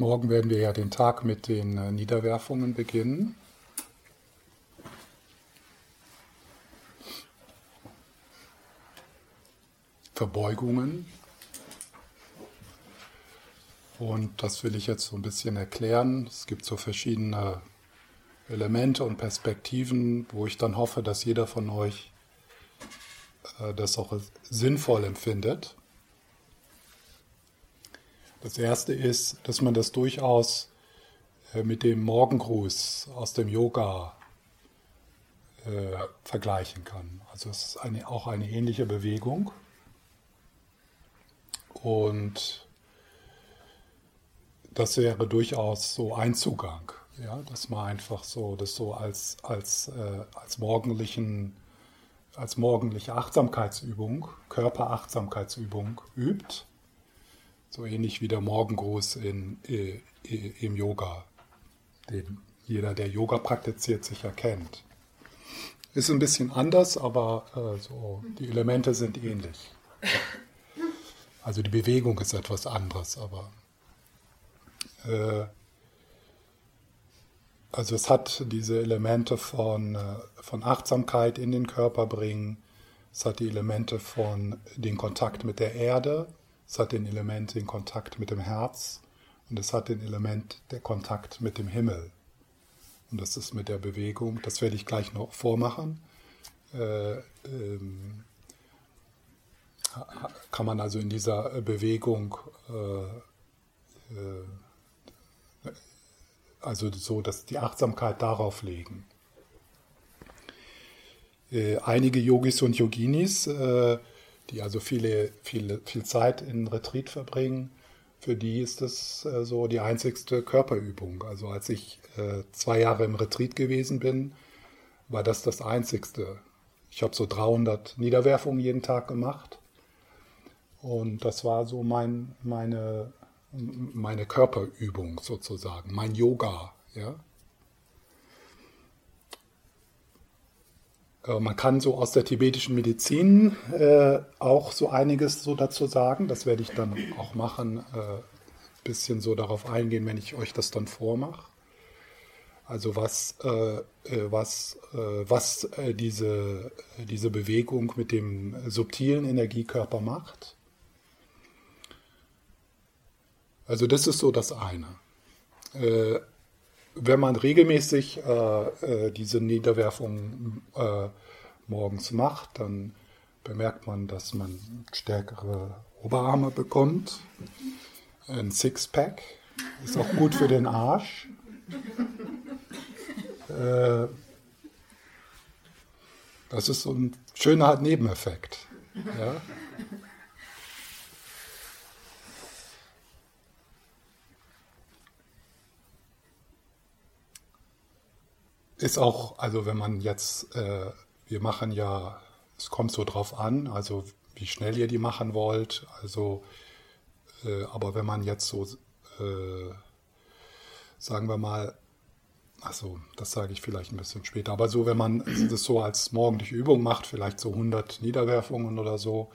Morgen werden wir ja den Tag mit den äh, Niederwerfungen beginnen. Verbeugungen. Und das will ich jetzt so ein bisschen erklären. Es gibt so verschiedene Elemente und Perspektiven, wo ich dann hoffe, dass jeder von euch äh, das auch sinnvoll empfindet. Das erste ist, dass man das durchaus äh, mit dem Morgengruß aus dem Yoga äh, vergleichen kann. Also es ist eine, auch eine ähnliche Bewegung. Und das wäre durchaus so ein Zugang, ja, dass man einfach so das so als, als, äh, als morgendlichen als morgendliche Achtsamkeitsübung, Körperachtsamkeitsübung übt so ähnlich wie der Morgengruß in, äh, im Yoga, den jeder, der Yoga praktiziert, sicher kennt. Ist ein bisschen anders, aber äh, so, die Elemente sind ähnlich. Also die Bewegung ist etwas anderes, aber äh, also es hat diese Elemente von, äh, von Achtsamkeit in den Körper bringen, es hat die Elemente von den Kontakt mit der Erde, es hat den Element den Kontakt mit dem Herz und es hat den Element der Kontakt mit dem Himmel. Und das ist mit der Bewegung, das werde ich gleich noch vormachen. Äh, ähm, kann man also in dieser Bewegung äh, äh, also so, dass die Achtsamkeit darauf legen. Äh, einige Yogis und Yoginis äh, die also viele, viele, viel Zeit in Retreat verbringen, für die ist das äh, so die einzigste Körperübung. Also als ich äh, zwei Jahre im Retreat gewesen bin, war das das einzigste. Ich habe so 300 Niederwerfungen jeden Tag gemacht und das war so mein, meine, meine Körperübung sozusagen, mein Yoga. Ja? Man kann so aus der tibetischen Medizin äh, auch so einiges so dazu sagen. Das werde ich dann auch machen, äh, bisschen so darauf eingehen, wenn ich euch das dann vormache. Also was, äh, äh was, äh, was diese, diese Bewegung mit dem subtilen Energiekörper macht. Also das ist so das eine wenn man regelmäßig äh, äh, diese Niederwerfung äh, morgens macht, dann bemerkt man, dass man stärkere Oberarme bekommt, ein Sixpack, ist auch gut für den Arsch. Äh, das ist so ein schöner Nebeneffekt. Ja? Ist auch, also wenn man jetzt, äh, wir machen ja, es kommt so drauf an, also wie schnell ihr die machen wollt, also, äh, aber wenn man jetzt so, äh, sagen wir mal, Achso, das sage ich vielleicht ein bisschen später. Aber so, wenn man das so als morgendliche Übung macht, vielleicht so 100 Niederwerfungen oder so,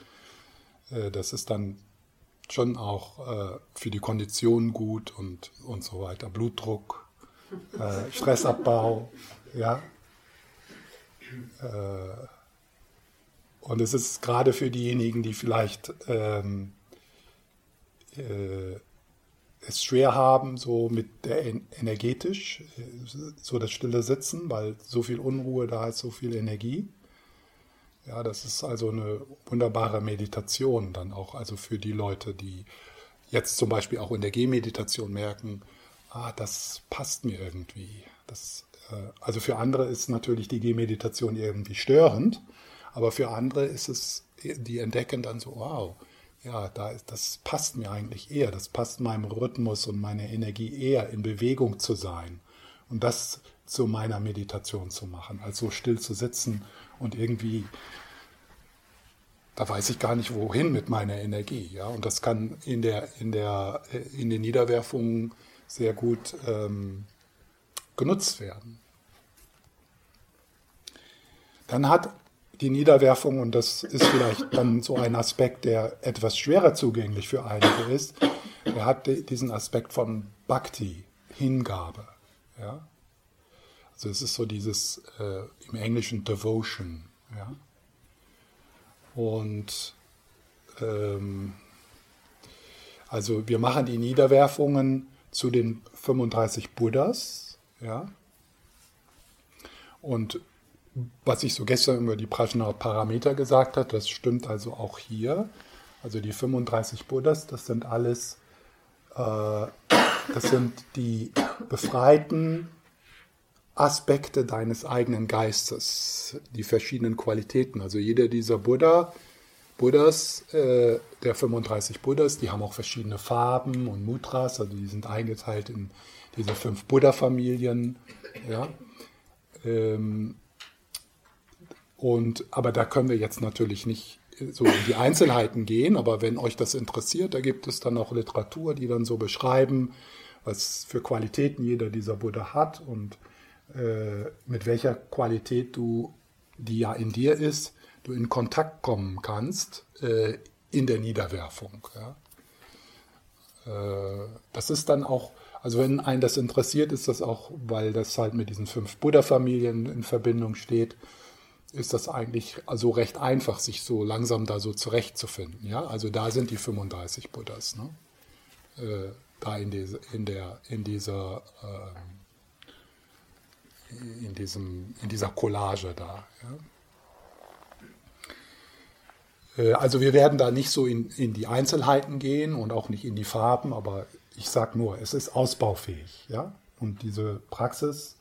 äh, das ist dann schon auch äh, für die Kondition gut und, und so weiter. Blutdruck, äh, Stressabbau, ja. Äh, und es ist gerade für diejenigen, die vielleicht ähm, äh, es schwer haben, so mit der energetisch, so das stille Sitzen, weil so viel Unruhe da ist, so viel Energie. Ja, das ist also eine wunderbare Meditation dann auch, also für die Leute, die jetzt zum Beispiel auch in der Gehmeditation merken, ah, das passt mir irgendwie. Das, äh, also für andere ist natürlich die Gehmeditation irgendwie störend, aber für andere ist es, die entdecken dann so, wow, ja, da ist, das passt mir eigentlich eher, das passt meinem Rhythmus und meiner Energie eher, in Bewegung zu sein und das zu meiner Meditation zu machen, als so still zu sitzen und irgendwie, da weiß ich gar nicht wohin mit meiner Energie, ja, und das kann in der, in der, äh, in den Niederwerfungen sehr gut ähm, genutzt werden. Dann hat die Niederwerfung, und das ist vielleicht dann so ein Aspekt, der etwas schwerer zugänglich für einige ist, er hat diesen Aspekt von Bhakti, Hingabe. Ja? Also es ist so dieses äh, im Englischen Devotion. Ja? Und ähm, also wir machen die Niederwerfungen zu den 35 Buddhas. Ja? Und was ich so gestern über die Prajna Parameter gesagt habe, das stimmt also auch hier. Also die 35 Buddhas, das sind alles, äh, das sind die befreiten Aspekte deines eigenen Geistes, die verschiedenen Qualitäten. Also jeder dieser Buddha, Buddhas, äh, der 35 Buddhas, die haben auch verschiedene Farben und Mudras, also die sind eingeteilt in diese fünf Buddha-Familien. Ja. Ähm, und, aber da können wir jetzt natürlich nicht so in die Einzelheiten gehen, aber wenn euch das interessiert, da gibt es dann auch Literatur, die dann so beschreiben, was für Qualitäten jeder dieser Buddha hat und äh, mit welcher Qualität du, die ja in dir ist, du in Kontakt kommen kannst äh, in der Niederwerfung. Ja? Äh, das ist dann auch, also wenn einen das interessiert, ist das auch, weil das halt mit diesen fünf Buddha-Familien in Verbindung steht, ist das eigentlich also recht einfach, sich so langsam da so zurechtzufinden. Ja? Also da sind die 35 Buddhas. Ne? Äh, da in, diese, in, der, in dieser äh, in, diesem, in dieser Collage da. Ja? Äh, also wir werden da nicht so in, in die Einzelheiten gehen und auch nicht in die Farben, aber ich sage nur, es ist ausbaufähig. Ja? Und diese Praxis,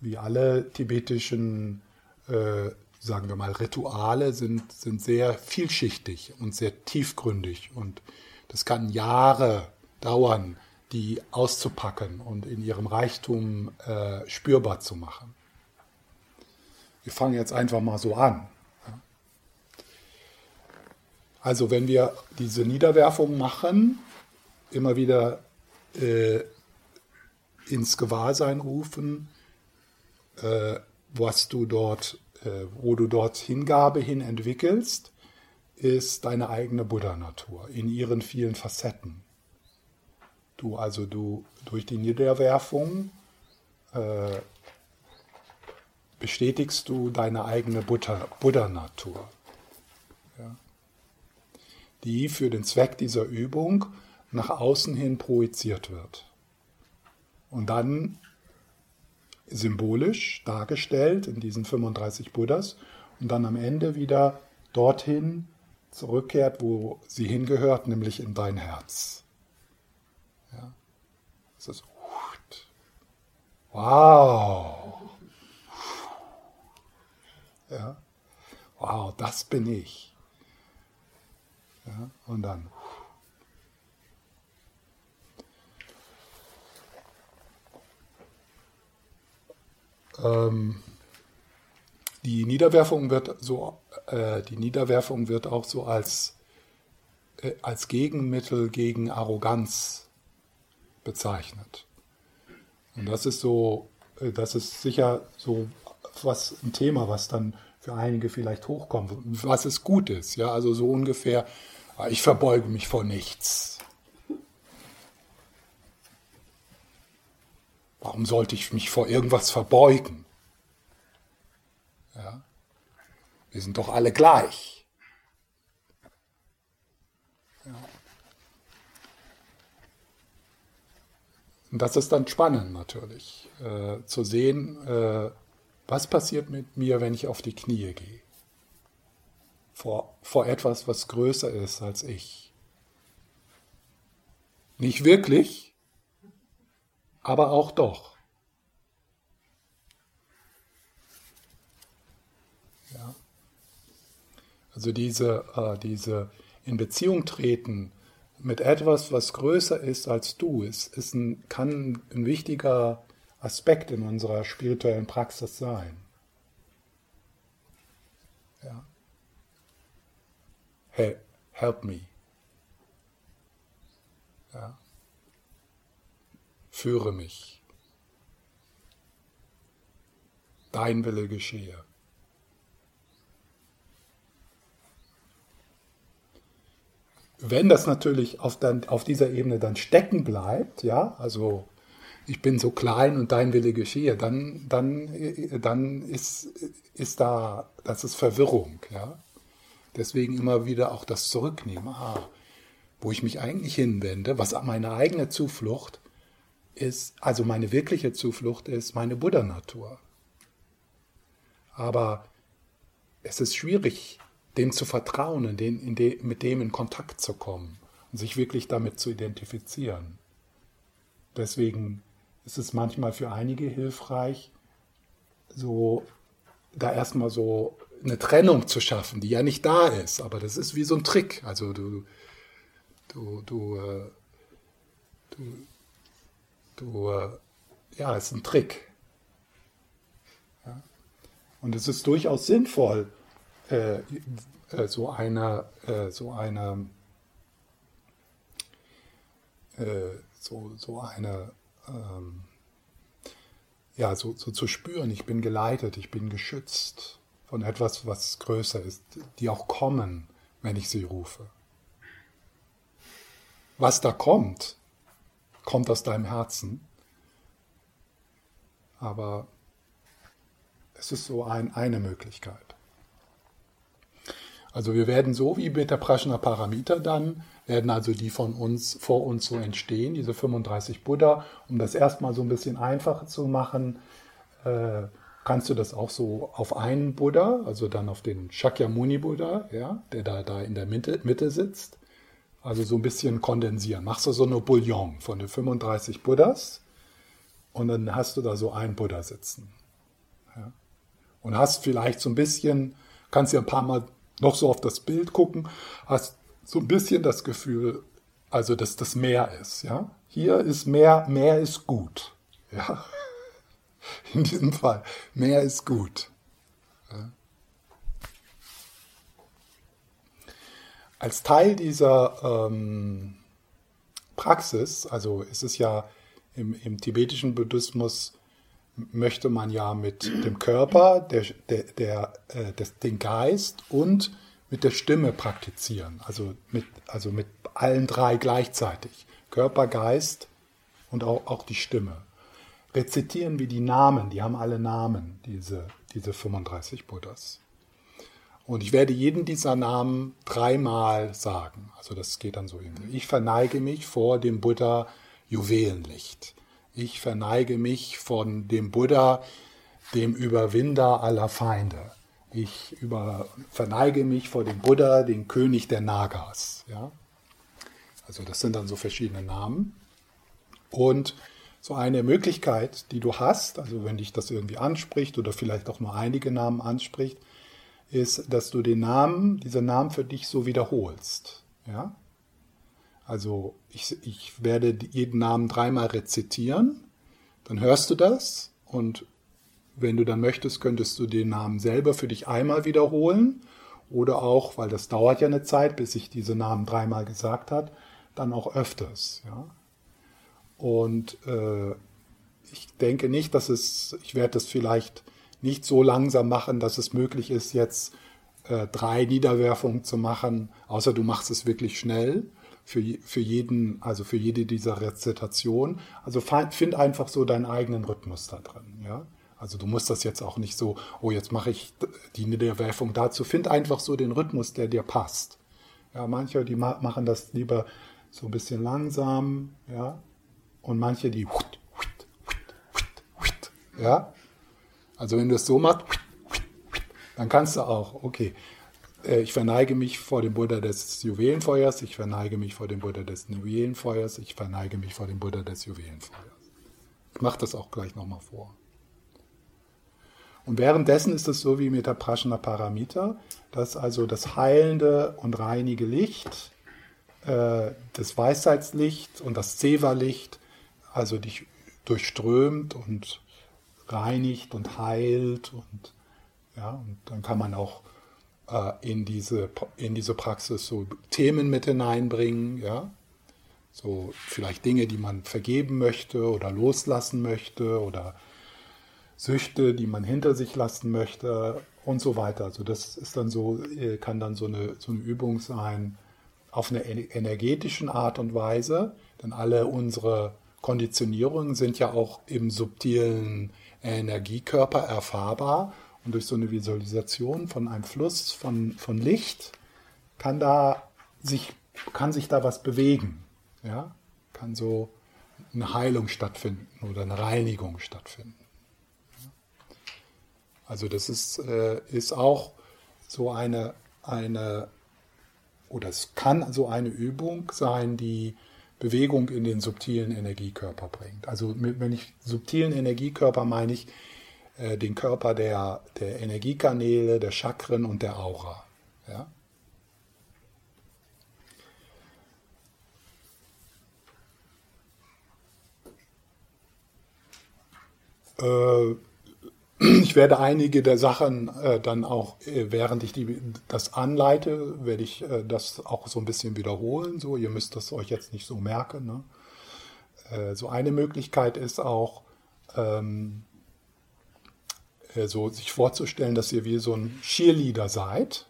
wie alle tibetischen äh, sagen wir mal, Rituale sind, sind sehr vielschichtig und sehr tiefgründig. Und das kann Jahre dauern, die auszupacken und in ihrem Reichtum äh, spürbar zu machen. Wir fangen jetzt einfach mal so an. Also wenn wir diese Niederwerfung machen, immer wieder äh, ins Gewahrsein rufen, äh, was du dort, äh, wo du dort Hingabe hin entwickelst, ist deine eigene Buddha-Natur in ihren vielen Facetten. Du also du durch die Niederwerfung äh, bestätigst du deine eigene Buddha-Natur, die für den Zweck dieser Übung nach außen hin projiziert wird. Und dann symbolisch dargestellt in diesen 35 Buddhas und dann am Ende wieder dorthin zurückkehrt, wo sie hingehört, nämlich in dein Herz. Ja. Das ist wow. Ja. Wow, das bin ich. Ja. Und dann Ähm, die Niederwerfung wird so, äh, die Niederwerfung wird auch so als, äh, als Gegenmittel gegen Arroganz bezeichnet. Und das ist so, äh, das ist sicher so was ein Thema, was dann für einige vielleicht hochkommt, was es gut ist, ja, also so ungefähr, ich verbeuge mich vor nichts. Warum sollte ich mich vor irgendwas verbeugen? Ja? Wir sind doch alle gleich. Ja. Und das ist dann spannend natürlich, äh, zu sehen, äh, was passiert mit mir, wenn ich auf die Knie gehe. Vor, vor etwas, was größer ist als ich. Nicht wirklich, aber auch doch. Ja. Also diese, äh, diese in Beziehung treten mit etwas, was größer ist als du, ist, ist ein, kann ein wichtiger Aspekt in unserer spirituellen Praxis sein. Ja. Hey, help me. Ja führe mich. Dein Wille geschehe. wenn das natürlich auf, dann, auf dieser Ebene dann stecken bleibt, ja, also ich bin so klein und dein Wille geschehe, dann, dann, dann ist, ist da, das ist Verwirrung, ja. Deswegen immer wieder auch das Zurücknehmen, ah, wo ich mich eigentlich hinwende, was meine eigene Zuflucht ist, also meine wirkliche Zuflucht ist meine Buddha-Natur. Aber es ist schwierig, dem zu vertrauen, den, de, mit dem in Kontakt zu kommen und sich wirklich damit zu identifizieren. Deswegen ist es manchmal für einige hilfreich, so da erstmal so eine Trennung zu schaffen, die ja nicht da ist, aber das ist wie so ein Trick. Also du, du, du, äh, du, du äh, ja, es ist ein Trick. Ja? Und es ist durchaus sinnvoll, äh, äh so eine, äh, so eine, äh, so, so eine ähm, ja, so, so zu spüren, ich bin geleitet, ich bin geschützt von etwas, was größer ist, die auch kommen, wenn ich sie rufe. Was da kommt, kommt aus deinem Herzen, aber es ist so ein, eine Möglichkeit. Also wir werden so wie mit der Prashna Paramita dann, werden also die von uns, vor uns so entstehen, diese 35 Buddha. Um das erstmal so ein bisschen einfacher zu machen, äh, kannst du das auch so auf einen Buddha, also dann auf den Shakyamuni Buddha, ja, der da, da in der Mitte, Mitte sitzt, also so ein bisschen kondensieren. Machst du so eine Bouillon von den 35 Buddhas und dann hast du da so einen Buddha sitzen. Ja. Und hast vielleicht so ein bisschen, kannst dir ein paar Mal noch so auf das Bild gucken, hast so ein bisschen das Gefühl, also dass das Meer ist. Ja? Hier ist Meer, Meer ist gut. Ja? In diesem Fall, Meer ist gut. Als Teil dieser ähm, Praxis, also ist es ja im, im tibetischen Buddhismus möchte man ja mit dem Körper, der, der, der, äh, des, den Geist und mit der Stimme praktizieren. Also mit, also mit allen drei gleichzeitig. Körper, Geist und auch, auch die Stimme. Rezitieren wir die Namen, die haben alle Namen, diese, diese 35 Buddhas. Und ich werde jeden dieser Namen dreimal sagen. Also das geht dann so irgendwie. Ich verneige mich vor dem Buddha Juwelenlicht. Ich verneige mich von dem Buddha, dem Überwinder aller Feinde. Ich über, verneige mich vor dem Buddha, den König der Nagas. Ja? Also das sind dann so verschiedene Namen. Und so eine Möglichkeit, die du hast, also wenn dich das irgendwie anspricht oder vielleicht auch nur einige Namen anspricht, ist, dass du den Namen, diese Namen für dich so wiederholst. Ja? Also ich, ich werde jeden Namen dreimal rezitieren, dann hörst du das und wenn du dann möchtest, könntest du den Namen selber für dich einmal wiederholen oder auch, weil das dauert ja eine Zeit, bis ich diese Namen dreimal gesagt hat, dann auch öfters. Ja? Und äh, ich denke nicht, dass es, ich werde das vielleicht nicht so langsam machen, dass es möglich ist, jetzt äh, drei Niederwerfungen zu machen, außer du machst es wirklich schnell für, für jeden, also für jede dieser Rezitation. Also find einfach so deinen eigenen Rhythmus da drin, ja. Also du musst das jetzt auch nicht so, oh, jetzt mache ich die Niederwerfung dazu. Find einfach so den Rhythmus, der dir passt. Ja, manche, die machen das lieber so ein bisschen langsam, ja. Und manche, die, ja. Also wenn du es so machst, dann kannst du auch, okay, äh, ich verneige mich vor dem Buddha des Juwelenfeuers, ich verneige mich vor dem Buddha des Juwelenfeuers, ich verneige mich vor dem Buddha des Juwelenfeuers. Ich mache das auch gleich nochmal vor. Und währenddessen ist es so wie mit der Prashna Paramita, dass also das heilende und reinige Licht, äh, das Weisheitslicht und das Seva-Licht, also dich durchströmt und reinigt und heilt und ja, und dann kann man auch äh, in, diese, in diese Praxis so Themen mit hineinbringen, ja. So vielleicht Dinge, die man vergeben möchte oder loslassen möchte oder Süchte, die man hinter sich lassen möchte und so weiter. Also das ist dann so, äh, kann dann so eine, so eine Übung sein, auf eine energetischen Art und Weise, denn alle unsere Konditionierungen sind ja auch im subtilen Energiekörper erfahrbar. Und durch so eine Visualisation von einem Fluss von, von Licht kann, da sich, kann sich da was bewegen. Ja? Kann so eine Heilung stattfinden oder eine Reinigung stattfinden. Also das ist, äh, ist auch so eine, eine, oder es kann so eine Übung sein, die Bewegung in den subtilen Energiekörper bringt. Also wenn ich subtilen Energiekörper meine ich äh, den Körper der, der Energiekanäle, der Chakren und der Aura. Ja? Äh, ich werde einige der Sachen äh, dann auch, äh, während ich die, das anleite, werde ich äh, das auch so ein bisschen wiederholen. So, ihr müsst das euch jetzt nicht so merken. Ne? Äh, so eine Möglichkeit ist auch, ähm, äh, so sich vorzustellen, dass ihr wie so ein Cheerleader seid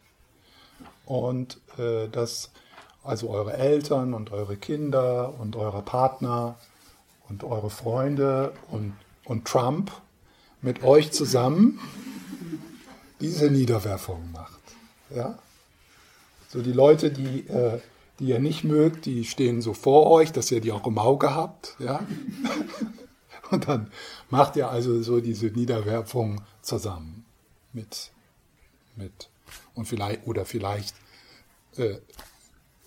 und äh, dass also eure Eltern und eure Kinder und eure Partner und eure Freunde und, und Trump mit euch zusammen diese Niederwerfung macht. Ja? So die Leute, die, äh, die ihr nicht mögt, die stehen so vor euch, dass ihr die auch im Auge habt. Ja? Und dann macht ihr also so diese Niederwerfung zusammen mit, mit und vielleicht oder vielleicht äh,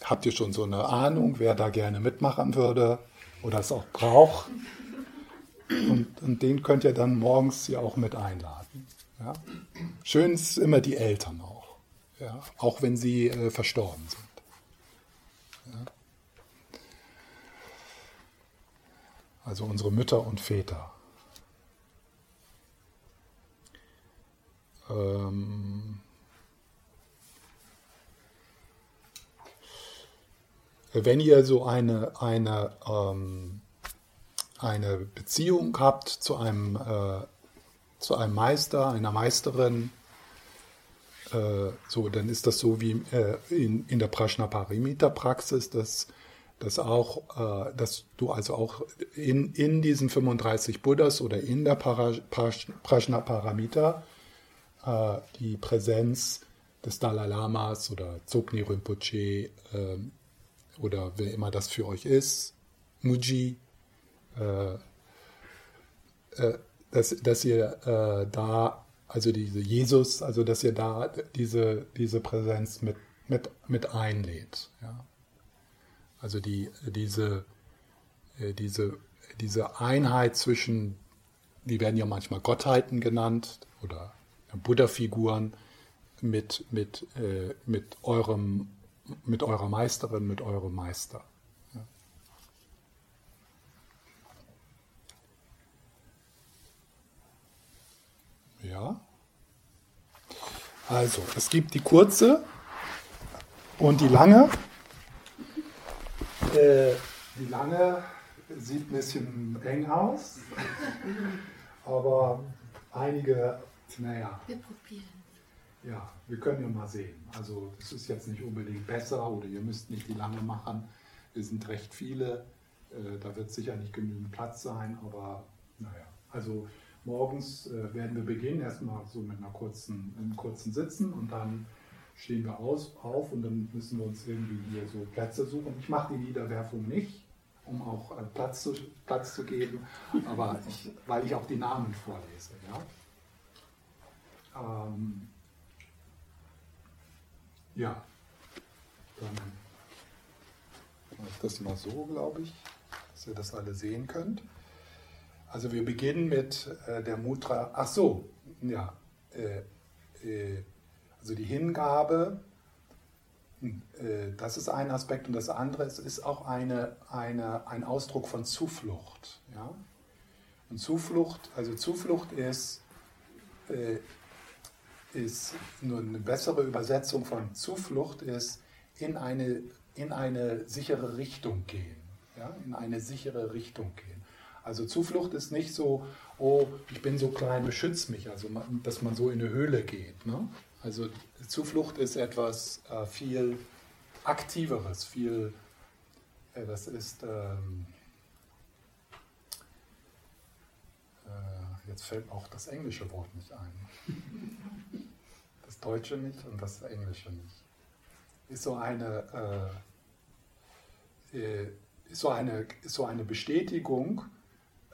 habt ihr schon so eine Ahnung, wer da gerne mitmachen würde oder es auch braucht. Und, und den könnt ihr dann morgens ja auch mit einladen. Ja? Schön ist immer die Eltern auch, ja? auch wenn sie äh, verstorben sind. Ja? Also unsere Mütter und Väter. Ähm wenn ihr so eine, eine ähm, eine Beziehung habt zu einem, äh, zu einem Meister, einer Meisterin, äh, so, dann ist das so wie äh, in, in der Prajnaparamita-Praxis, dass, dass, auch, äh, dass du also auch in, in diesen 35 Buddhas oder in der Prajnaparamita äh, die Präsenz des Dalai Lamas oder Tsokni Rinpoche äh, oder wer immer das für euch ist, Muji, dass, dass ihr äh, da, also diese Jesus, also dass ihr da diese, diese Präsenz mit, mit, mit einlädt. Ja? Also die, diese, diese, diese Einheit zwischen, die werden ja manchmal Gottheiten genannt oder Buddha-Figuren mit, mit, mit, eurem, mit eurer Meisterin, mit eurem Meister. Ja. Also, es gibt die kurze und die lange. Äh, die lange sieht ein bisschen eng aus, aber einige, naja. Wir probieren. Ja, wir können ja mal sehen. Also, es ist jetzt nicht unbedingt besser oder ihr müsst nicht die lange machen. Wir sind recht viele. Äh, da wird sicher nicht genügend Platz sein, aber naja. Also, Morgens äh, werden wir beginnen, erstmal so mit einer kurzen, einem kurzen Sitzen und dann stehen wir aus, auf und dann müssen wir uns irgendwie hier so Plätze suchen. Ich mache die Niederwerfung nicht, um auch äh, Platz, zu, Platz zu geben, aber ich, weil ich auch die Namen vorlese. Ja, ähm, ja. dann mache ich das mal so, glaube ich, dass ihr das alle sehen könnt. Also wir beginnen mit äh, der Mutra. Ach so, ja. Äh, äh, also die Hingabe, hm, äh, das ist ein Aspekt und das andere ist, ist auch eine, eine, ein Ausdruck von Zuflucht. Ja? Und Zuflucht, also Zuflucht ist, äh, ist nur eine bessere Übersetzung von Zuflucht ist in eine, in eine sichere Richtung gehen. Ja? In eine sichere Richtung gehen. Also Zuflucht ist nicht so, oh, ich bin so klein, beschütze mich, also dass man so in eine Höhle geht. Ne? Also Zuflucht ist etwas äh, viel, aktiveres, viel, äh, das ist, ähm, äh, jetzt fällt auch das englische Wort nicht ein. Das deutsche nicht und das englische nicht. Ist so eine, äh, äh ist so eine, ist so eine Bestätigung,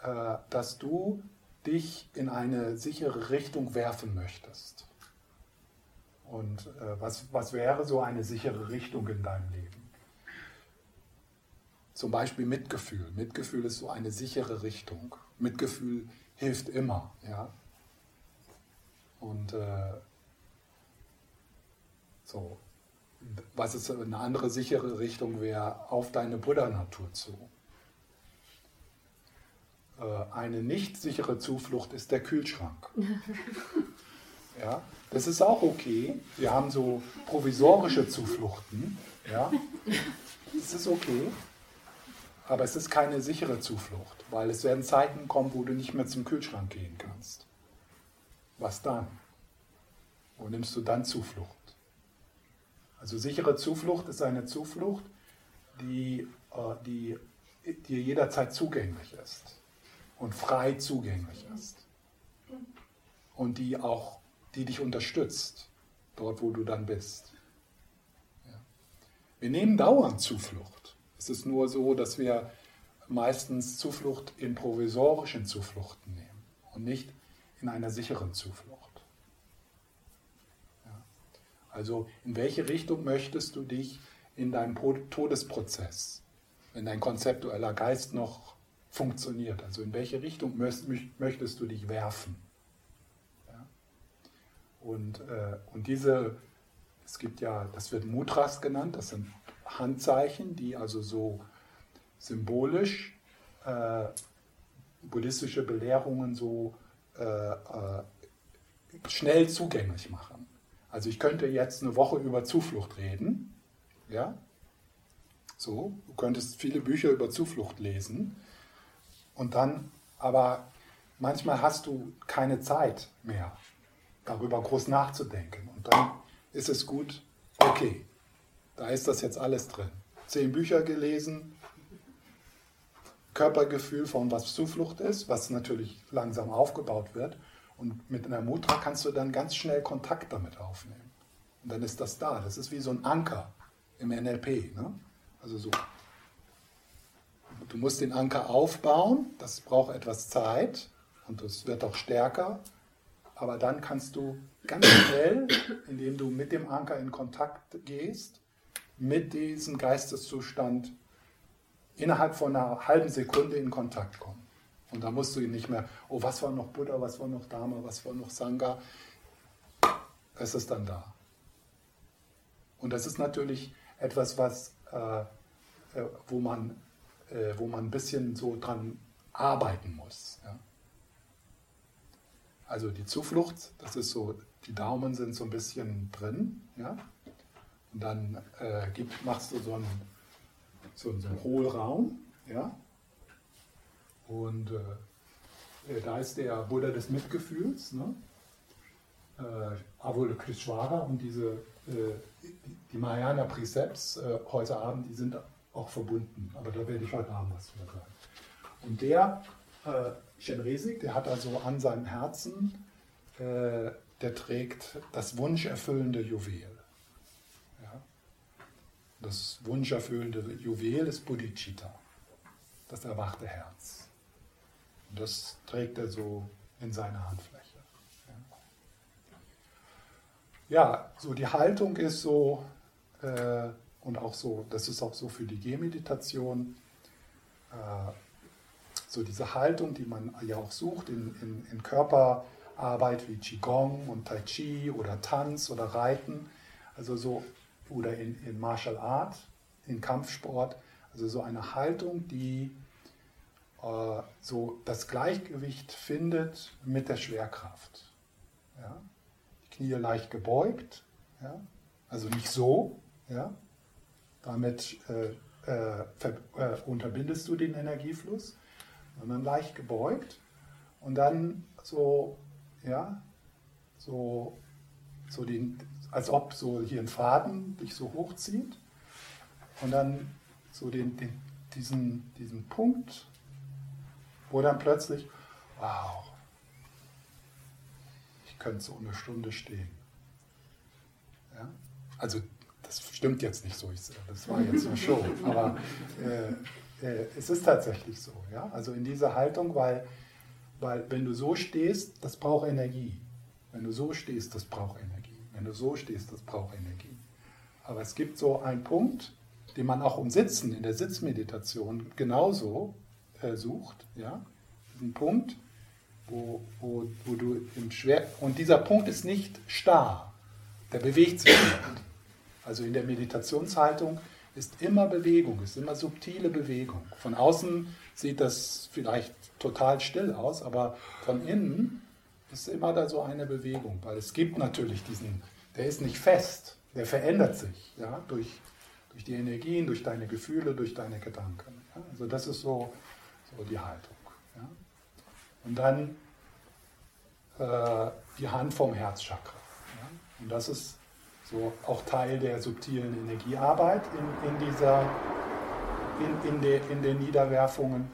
äh, dass du dich in eine sichere Richtung werfen möchtest. Und äh, was, was wäre so eine sichere Richtung in deinem Leben? Zum Beispiel Mitgefühl. Mitgefühl ist so eine sichere Richtung. Mitgefühl hilft immer. Ja? Und äh, so, was ist eine andere sichere Richtung wäre auf deine Buddha-Natur zu. Äh, eine nicht sichere Zuflucht ist der Kühlschrank. Ja, das ist auch okay. Wir haben so provisorische Zufluchten. Ja, das ist okay. Aber es ist keine sichere Zuflucht, weil es werden Zeiten kommen, wo du nicht mehr zum Kühlschrank gehen kannst. Was dann? Wo nimmst du dann Zuflucht? Also sichere Zuflucht ist eine Zuflucht, die, äh, die dir jederzeit zugänglich ist und frei zugänglich ist. Und die auch, die dich unterstützt, dort wo du dann bist. Ja. Wir nehmen dauernd Zuflucht. Es ist nur so, dass wir meistens Zuflucht in provisorischen Zufluchten nehmen und nicht in einer sicheren Zuflucht. Ja. Also in welche Richtung möchtest du dich in deinem Todesprozess, wenn dein konzeptueller Geist noch funktioniert. Also in welche Richtung möchtest du dich werfen? Ja? Und, äh, und diese, es gibt ja, das wird Mudras genannt, das sind Handzeichen, die also so symbolisch äh, buddhistische Belehrungen so äh, äh, schnell zugänglich machen. Also ich könnte jetzt eine Woche über Zuflucht reden, ja, so, du könntest viele Bücher über Zuflucht lesen, und dann, aber manchmal hast du keine Zeit mehr, darüber groß nachzudenken. Und dann ist es gut, okay, da ist das jetzt alles drin. Zehn Bücher gelesen, Körpergefühl von was Zuflucht ist, was natürlich langsam aufgebaut wird. Und mit einer Mutra kannst du dann ganz schnell Kontakt damit aufnehmen. Und dann ist das da. Das ist wie so ein Anker im NLP. Ne? Also so Du musst den Anker aufbauen, das braucht etwas Zeit und es wird auch stärker. Aber dann kannst du ganz schnell, indem du mit dem Anker in Kontakt gehst, mit diesem Geisteszustand innerhalb von einer halben Sekunde in Kontakt kommen. Und da musst du ihn nicht mehr, oh, was war noch Buddha, was war noch Dharma, was war noch Sangha. Es ist dann da. Und das ist natürlich etwas, was, äh, äh wo man äh, wo man ein bisschen so dran arbeiten muss. Ja. Also die Zuflucht, das ist so, die Daumen sind so ein bisschen drin, ja. Und dann äh, gibt, machst du so einen, so, so einen Hohlraum, ja. Und äh, äh, da ist der Buddha des Mitgefühls, ne? äh, Avalokiteshvara und diese, äh, die, Mahayana Precepts äh, heute Abend, die sind auch verbunden. Aber da werde ich heute Abend was drüber sagen. Und der, äh, Shenresik, der hat also an seinem Herzen, äh, der trägt das wunscherfüllende Juwel. Ja? Das wunscherfüllende Juwel ist Bodhicitta, das erwachte Herz. Und das trägt er so in seiner Handfläche. Ja, ja so die Haltung ist so, äh, und auch so, das ist auch so für die Gehmeditation, äh, so diese Haltung, die man ja auch sucht in, in, in Körperarbeit wie Qigong und Tai Chi oder Tanz oder Reiten, also so, oder in, in Martial Art, in Kampfsport, also so eine Haltung, die äh, so das Gleichgewicht findet mit der Schwerkraft. Ja? Die Knie leicht gebeugt, ja? also nicht so, ja? Damit äh, äh, äh, unterbindest du den Energiefluss, sondern leicht gebeugt und dann so, ja, so, so den, als ob so hier ein Faden dich so hochzieht und dann so den, den, diesen, diesen Punkt, wo dann plötzlich, wow, ich könnte so eine Stunde stehen. Ja? Also das stimmt jetzt nicht so, das war jetzt eine Show, aber äh, äh, es ist tatsächlich so. Ja? Also in dieser Haltung, weil, weil wenn du so stehst, das braucht Energie. Wenn du so stehst, das braucht Energie. Wenn du so stehst, das braucht Energie. Aber es gibt so einen Punkt, den man auch im Sitzen, in der Sitzmeditation genauso äh, sucht. Ja? Diesen Punkt, wo, wo, wo du im Schwer... Und dieser Punkt ist nicht starr, der bewegt sich. Also in der Meditationshaltung ist immer Bewegung, ist immer subtile Bewegung. Von außen sieht das vielleicht total still aus, aber von innen ist immer da so eine Bewegung, weil es gibt natürlich diesen, der ist nicht fest, der verändert sich ja, durch, durch die Energien, durch deine Gefühle, durch deine Gedanken. Ja. Also das ist so, so die Haltung. Ja. Und dann äh, die Hand vom Herzchakra. Ja. Und das ist so auch Teil der subtilen Energiearbeit in, in dieser, in, in, de, in den Niederwerfungen.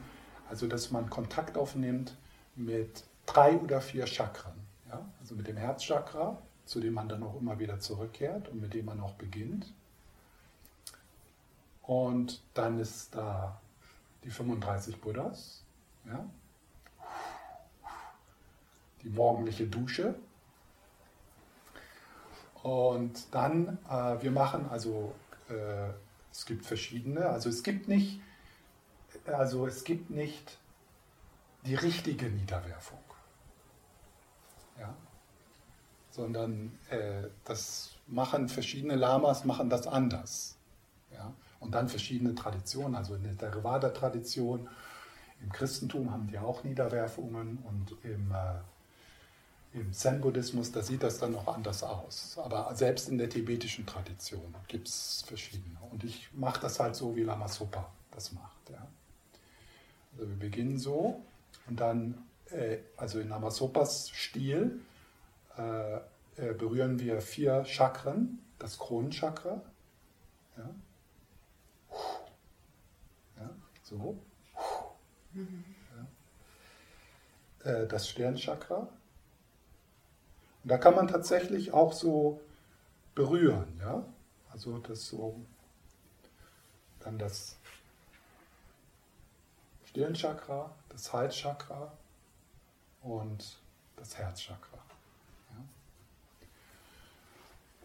Also dass man Kontakt aufnimmt mit drei oder vier Chakren. Ja? Also mit dem Herzchakra, zu dem man dann auch immer wieder zurückkehrt und mit dem man auch beginnt. Und dann ist da die 35 Buddhas, ja? die morgendliche Dusche. Und dann, äh, wir machen also, äh, es gibt verschiedene, also es gibt nicht, also es gibt nicht die richtige Niederwerfung ja? sondern äh, das machen verschiedene Lamas machen das anders. Ja? Und dann verschiedene Traditionen, also in der Theravada-Tradition, im Christentum haben die auch Niederwerfungen und im, äh, im Zen-Buddhismus, da sieht das dann noch anders aus. Aber selbst in der tibetischen Tradition gibt es verschiedene. Und ich mache das halt so, wie Lama Sopa das macht. Ja? Also wir beginnen so und dann äh, also in Namasopas Stil, äh, äh, berühren wir vier Chakren, das Kronenchakra, ja, ja so, ja. Äh, das Sternchakra. Und da kann man tatsächlich auch so berühren, ja, also das so, dann das Stirnchakra, das Halschakra, und das Herzchakra.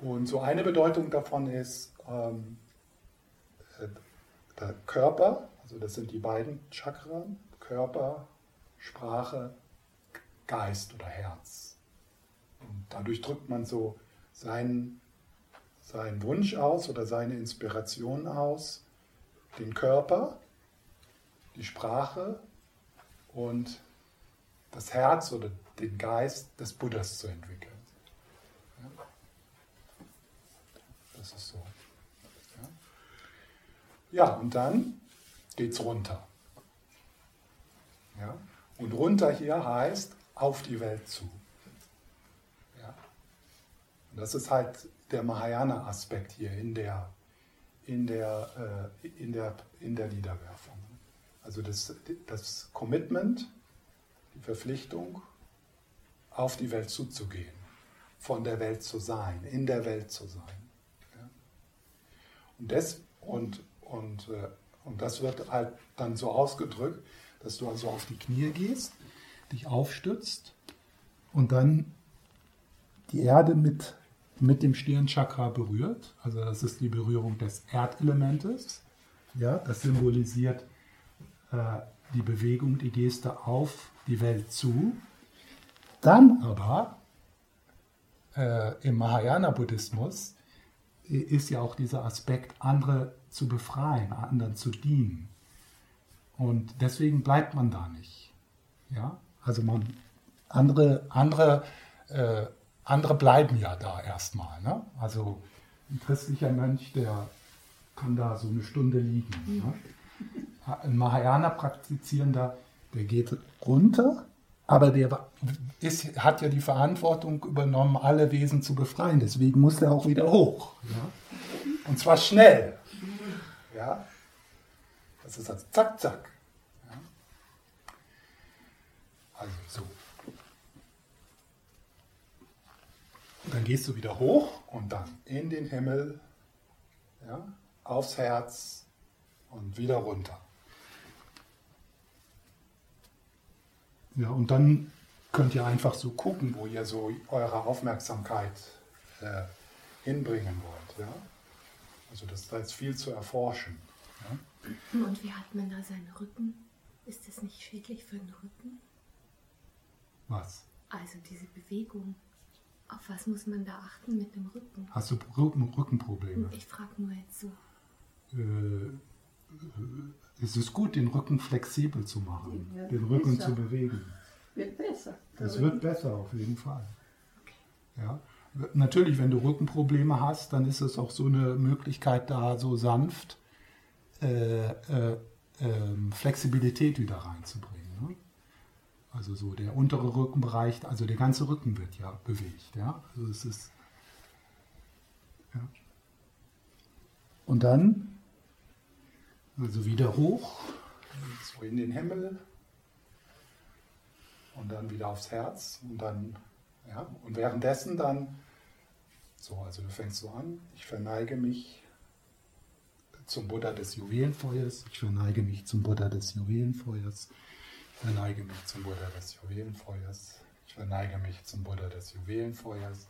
Ja. Und so eine Bedeutung davon ist ähm, äh, der Körper, also das sind die beiden Chakren, Körper, Sprache, Geist oder Herz. Und dadurch drückt man so seinen, seinen Wunsch aus oder seine Inspiration aus, den Körper, die Sprache und das Herz oder den Geist des Buddhas zu entwickeln. Ja? Das ist so. Ja, ja und dann geht es runter. Ja? Und runter hier heißt auf die Welt zu. Und das ist halt der Mahayana-Aspekt hier in der, in, der, äh, in, der, in der Niederwerfung. Also das, das Commitment die Verpflichtung, auf die Welt zuzugehen, von der Welt zu sein, in der Welt zu sein. Ja? Und, das, und, und, äh, und das wird halt dann so ausgedrückt, dass du also auf die Knie gehst, dich aufstützt und dann die Erde mit, mit dem Stirnchakra berührt. Also das ist die Berührung des Erdelementes. Ja, das symbolisiert äh, die Bewegung, die Geste auf die Welt zu. Dann aber äh, im Mahayana-Buddhismus ist ja auch dieser Aspekt, andere zu befreien, anderen zu dienen. Und deswegen bleibt man da nicht. Ja? Also man, andere, andere, äh, andere bleiben ja da erstmal. Ne? Also ein christlicher Mönch, der kann da so eine Stunde liegen. Ne? Ein Mahayana-Praktizierender, der geht runter, aber der ist, hat ja die Verantwortung übernommen, alle Wesen zu befreien. Deswegen muss er auch wieder hoch. Ja? Und zwar schnell. Das ist also zack, zack. Ja? Also so. Dann gehst du wieder hoch und dann in den Himmel, ja, aufs Herz und wieder runter. Ja, und dann könnt ihr einfach so gucken, wo ihr so eure Aufmerksamkeit äh, hinbringen wollt. Ja? Also das, da ist viel zu erforschen. Ja? Und wie hat man da seinen Rücken? Ist das nicht schädlich für den Rücken? Was? Also diese Bewegung. Auf was muss man da achten mit dem Rücken? Hast du Rücken, Rückenprobleme? Ich frage nur jetzt so. Äh, es ist gut, den Rücken flexibel zu machen, ja, den Rücken besser. zu bewegen. Wird besser. Das wird besser auf jeden Fall. Ja. Natürlich, wenn du Rückenprobleme hast, dann ist es auch so eine Möglichkeit, da so sanft äh, äh, äh, Flexibilität wieder reinzubringen. Also so der untere Rückenbereich, also der ganze Rücken wird ja bewegt. Ja? Also es ist. Ja. Und dann, also wieder hoch, so in den Himmel und dann wieder aufs Herz und dann ja, und währenddessen dann, so, also du fängst so an, ich verneige mich zum Buddha des Juwelenfeuers, ich verneige mich zum Buddha des Juwelenfeuers, ich verneige mich zum Buddha des Juwelenfeuers, ich verneige mich zum Buddha des Juwelenfeuers,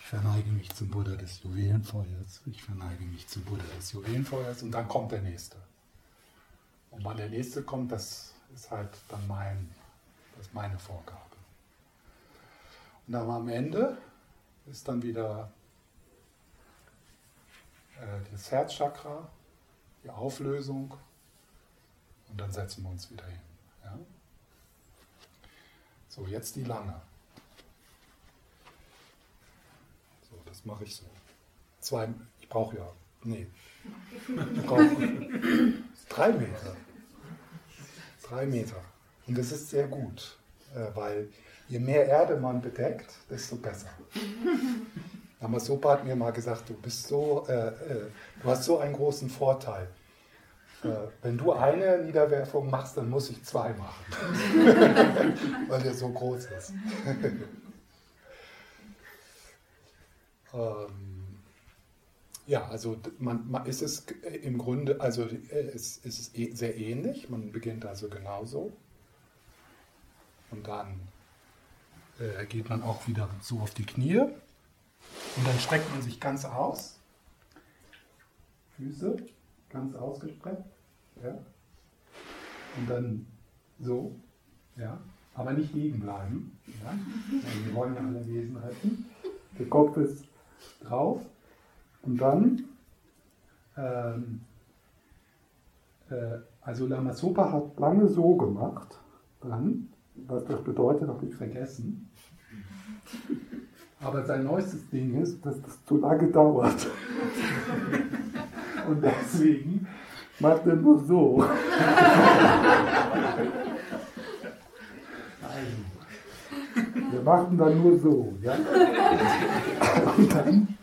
ich verneige mich zum Buddha des Juwelenfeuers, ich verneige mich zum Buddha des Juwelenfeuers und dann kommt der nächste. Und wann der nächste kommt, das ist halt dann mein, das ist meine Vorgabe. Und am Ende ist dann wieder äh, das Herzchakra, die Auflösung und dann setzen wir uns wieder hin. Ja? So, jetzt die lange. So, das mache ich so. Zwei, ich brauche ja, nee, ich brauche drei Meter. Drei Meter. Und das ist sehr gut, äh, weil je mehr Erde man bedeckt, desto besser. Namasopa hat mir mal gesagt, du bist so, äh, äh, du hast so einen großen Vorteil. Äh, wenn du eine Niederwerfung machst, dann muss ich zwei machen, weil der so groß ist. ähm, ja, also man, man ist es im Grunde, also es, es ist eh sehr ähnlich. Man beginnt also genauso und dann äh, geht man auch wieder so auf die Knie. Und dann streckt man sich ganz aus. Füße ganz ausgestreckt. Ja. Und dann so. Ja. Aber nicht liegen bleiben. Ja. Wir wollen ja alle Wesen halten. Der Kopf ist drauf. Und dann, ähm, äh, also Lama Sopa hat lange so gemacht. Dann, was das bedeutet, habe ich vergessen. Aber sein neuestes Ding ist, dass das zu lange dauert. Und deswegen macht er nur so. Wir machen dann nur so. Ja? Und, dann,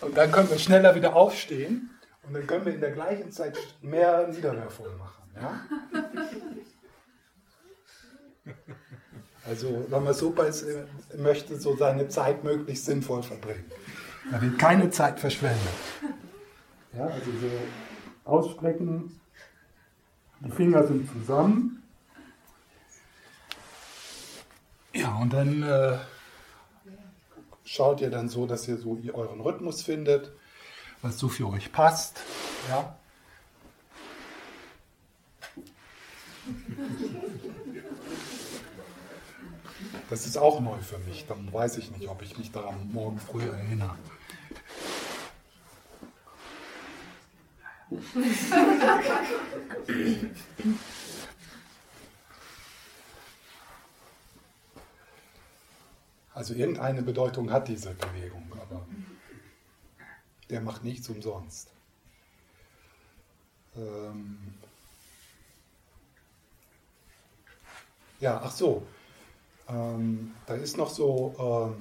und dann können wir schneller wieder aufstehen und dann können wir in der gleichen Zeit mehr Niederwerfungen machen. Ja? Also Ramasupa ist, äh, möchte so seine Zeit möglichst sinnvoll verbringen. Er will keine Zeit verschwenden. Ja, also so ausstrecken, die Finger sind zusammen. Ja, und dann äh, schaut ihr dann so, dass ihr so euren Rhythmus findet, was so für euch passt. Ja. Das ist auch neu für mich. Dann weiß ich nicht, ob ich mich daran morgen früh erinnere. Also irgendeine Bedeutung hat diese Bewegung, aber der macht nichts umsonst. Ähm ja, ach so, ähm, da ist noch so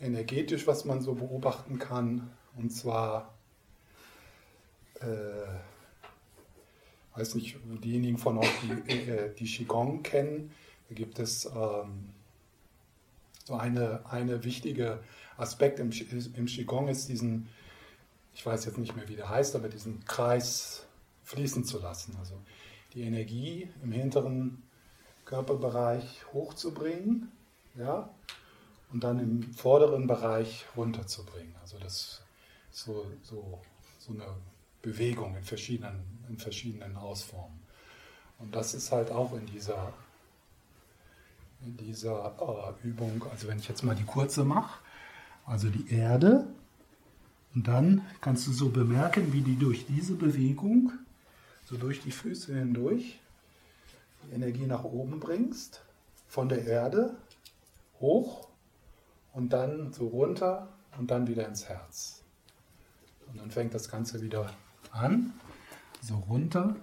äh, energetisch, was man so beobachten kann. Und zwar, äh, weiß nicht, diejenigen von euch, die, äh, die Qigong kennen, da gibt es ähm, so eine, eine wichtige Aspekt im, im Qigong ist diesen, ich weiß jetzt nicht mehr, wie der heißt, aber diesen Kreis fließen zu lassen. Also die Energie im hinteren Körperbereich hochzubringen, ja, und dann im vorderen Bereich runterzubringen. Also das ist so, so, so eine Bewegung in verschiedenen, in verschiedenen Ausformen. Und das ist halt auch in dieser, in dieser äh, Übung, also wenn ich jetzt mal die kurze mache, also die Erde, und dann kannst du so bemerken, wie die durch diese Bewegung, so durch die Füße hindurch, die Energie nach oben bringst, von der Erde hoch und dann so runter und dann wieder ins Herz. Und dann fängt das Ganze wieder an, so runter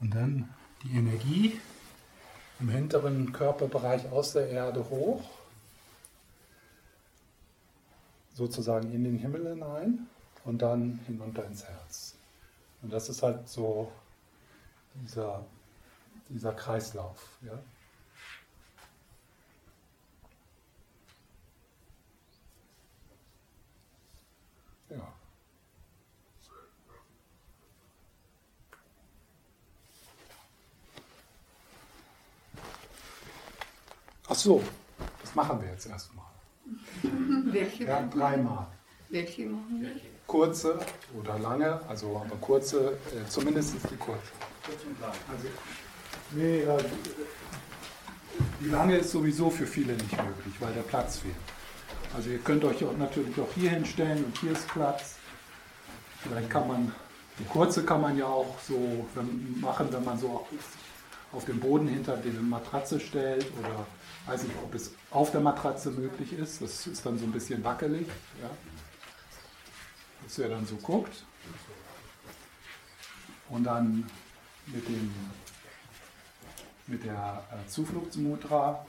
und dann die Energie im hinteren Körperbereich aus der Erde hoch, sozusagen in den Himmel hinein und dann hinunter ins Herz. Und das ist halt so dieser, dieser Kreislauf. Ja? Ach so, das machen wir jetzt erstmal. Welche? Ja, dreimal. Welche machen wir? Kurze oder lange, also aber kurze, äh, zumindest die kurze. Also, nee, die lange ist sowieso für viele nicht möglich, weil der Platz fehlt. Also ihr könnt euch auch natürlich auch hier hinstellen und hier ist Platz. Vielleicht kann man, die kurze kann man ja auch so machen, wenn man so auf den Boden hinter die Matratze stellt oder weiß nicht, ob es auf der Matratze möglich ist. Das ist dann so ein bisschen wackelig. Ja. Dass ihr dann so guckt. Und dann mit, dem, mit der äh, Zufluchtsmudra.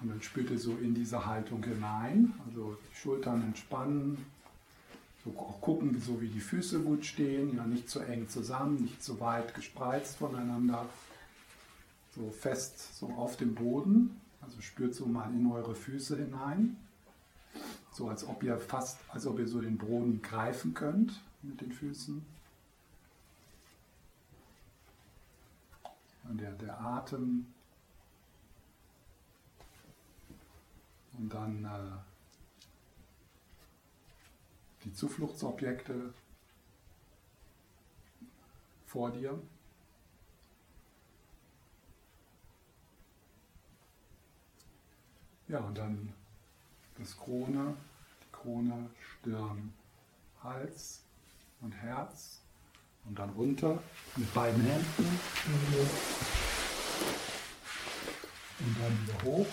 Und dann spürt ihr so in diese Haltung hinein. Also die Schultern entspannen. So gucken, so wie die Füße gut stehen. Ja, nicht zu eng zusammen, nicht zu weit gespreizt voneinander so fest so auf dem Boden. Also spürt so mal in eure Füße hinein. So als ob ihr fast, als ob ihr so den Boden greifen könnt mit den Füßen. Und der, der Atem. Und dann äh, die Zufluchtsobjekte vor dir. Ja, und dann das Krone, die Krone, Stirn, Hals und Herz. Und dann runter mit beiden Händen. Und dann wieder hoch.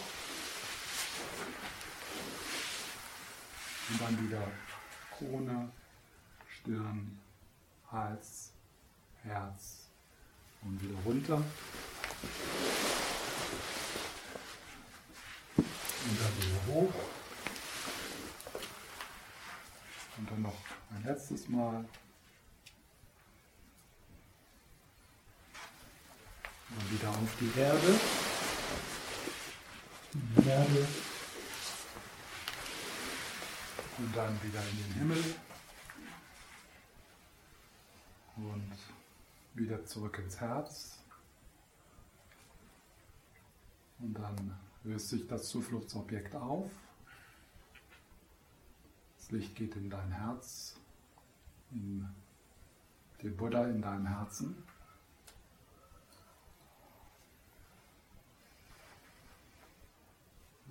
Und dann wieder Krone, Stirn, Hals, Herz und wieder runter. Und dann wieder hoch. Und dann noch ein letztes Mal. Und wieder auf die Erde. Die Erde. Und dann wieder in den Himmel. Und wieder zurück ins Herz. Und dann löst sich das Zufluchtsobjekt auf. Das Licht geht in dein Herz, in den Buddha in deinem Herzen.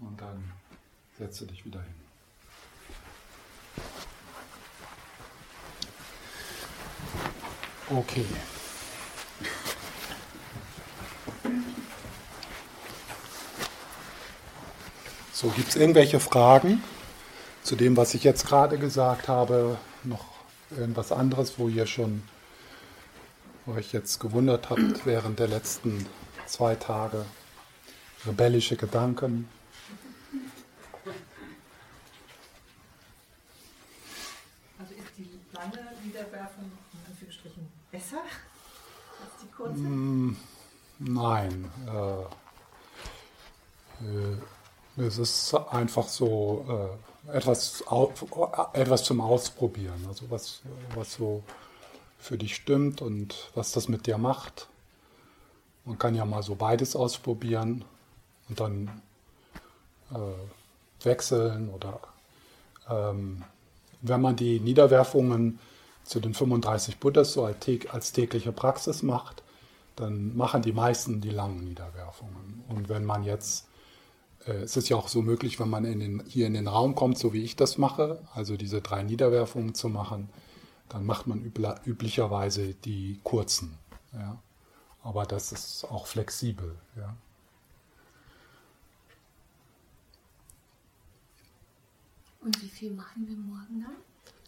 Und dann setze dich wieder hin. Okay. So, gibt es irgendwelche Fragen zu dem, was ich jetzt gerade gesagt habe? Noch irgendwas anderes, wo ihr schon euch jetzt gewundert habt während der letzten zwei Tage? Rebellische Gedanken? Also ist die lange Wiederwerfung kurze? Mm, nein. Äh, äh, es ist einfach so äh, etwas, etwas zum Ausprobieren, also was, was so für dich stimmt und was das mit dir macht. Man kann ja mal so beides ausprobieren und dann äh, wechseln oder ähm, wenn man die Niederwerfungen zu den 35 Buddhas so als tägliche Praxis macht, dann machen die meisten die langen Niederwerfungen. Und wenn man jetzt, es ist ja auch so möglich, wenn man in den, hier in den Raum kommt, so wie ich das mache, also diese drei Niederwerfungen zu machen, dann macht man üblicherweise die kurzen. Ja. Aber das ist auch flexibel. Ja. Und wie viel machen wir morgen dann?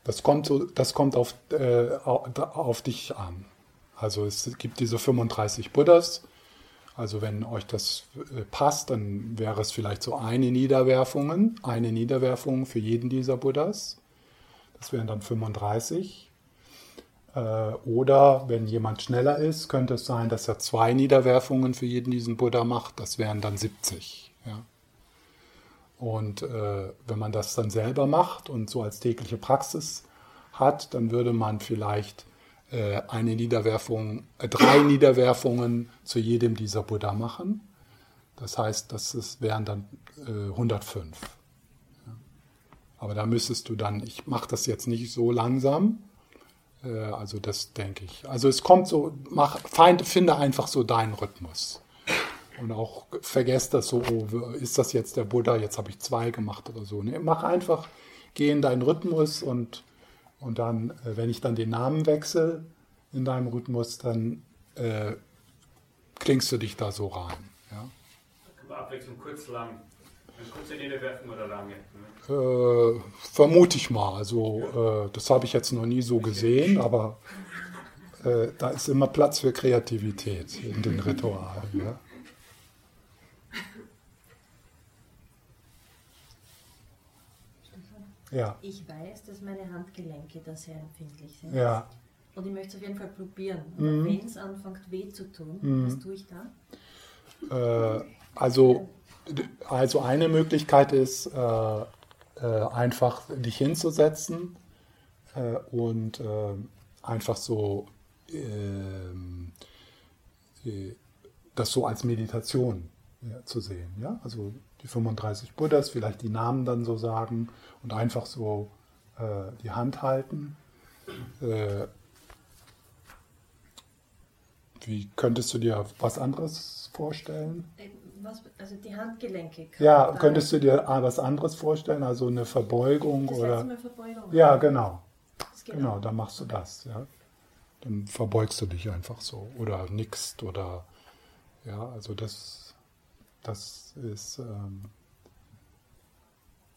Das kommt, so, das kommt auf, äh, auf dich an. Also es gibt diese 35 Buddhas. Also wenn euch das äh, passt, dann wäre es vielleicht so eine Niederwerfung, eine Niederwerfung für jeden dieser Buddhas. Das wären dann 35. Äh, oder wenn jemand schneller ist, könnte es sein, dass er zwei Niederwerfungen für jeden diesen Buddha macht. Das wären dann 70. Ja. Und äh, wenn man das dann selber macht und so als tägliche Praxis hat, dann würde man vielleicht eine Niederwerfung, äh, drei Niederwerfungen zu jedem dieser Buddha machen. Das heißt, das ist, wären dann äh, 105. Ja. Aber da müsstest du dann, ich mache das jetzt nicht so langsam, äh, also das denke ich. Also es kommt so, mach, find, finde einfach so deinen Rhythmus. Und auch vergesst das so, oh, ist das jetzt der Buddha, jetzt habe ich zwei gemacht oder so. Nee, mach einfach, geh in deinen Rhythmus und, und dann, äh, wenn ich dann den Namen wechsle in deinem Rhythmus, dann äh, klingst du dich da so rein. Ja? Abwechslung kurz, lang. Eine kurze Niederwerfung oder lange? Äh, vermute ich mal. Also, äh, das habe ich jetzt noch nie so gesehen, aber äh, da ist immer Platz für Kreativität in den Ritualen. Ja? Ja. Ich weiß, dass meine Handgelenke da sehr empfindlich sind. Ja. Und ich möchte es auf jeden Fall probieren. Mhm. Wenn es anfängt weh zu tun, mhm. was tue ich da? Äh, also, also eine Möglichkeit ist, äh, äh, einfach dich hinzusetzen äh, und äh, einfach so ähm, äh, das so als Meditation ja, zu sehen. Ja? Also die 35 Buddhas, vielleicht die Namen dann so sagen und einfach so äh, die Hand halten. Äh, wie könntest du dir was anderes vorstellen? Äh, was, also die Handgelenke. Ja, könntest du dir was anderes vorstellen, also eine Verbeugung das oder? Mal Verbeugung. Ja, genau. Genau, dann machst du das. Ja. Dann verbeugst du dich einfach so oder nickst oder ja, also das, das ist ähm,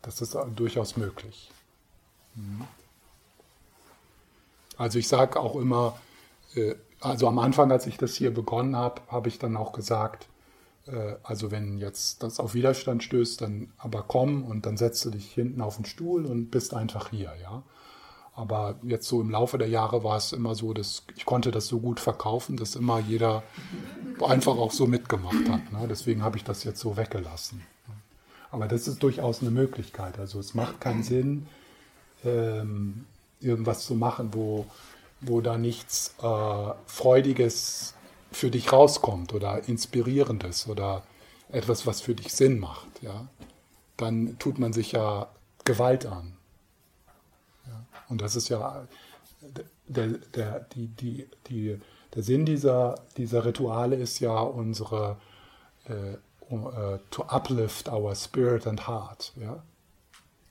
das ist durchaus möglich. Mhm. Also ich sage auch immer, äh, also am Anfang, als ich das hier begonnen habe, habe ich dann auch gesagt, äh, also wenn jetzt das auf Widerstand stößt, dann aber komm und dann setzt du dich hinten auf den Stuhl und bist einfach hier, ja. Aber jetzt so im Laufe der Jahre war es immer so, dass ich konnte das so gut verkaufen, dass immer jeder einfach auch so mitgemacht hat. Ne? Deswegen habe ich das jetzt so weggelassen. Aber das ist durchaus eine Möglichkeit. Also es macht keinen Sinn, ähm, irgendwas zu machen, wo, wo da nichts äh, Freudiges für dich rauskommt oder Inspirierendes oder etwas, was für dich Sinn macht. Ja? Dann tut man sich ja Gewalt an. Und das ist ja der, der, die, die, die, der Sinn dieser, dieser Rituale ist ja unsere äh, uh, to uplift our spirit and heart, ja?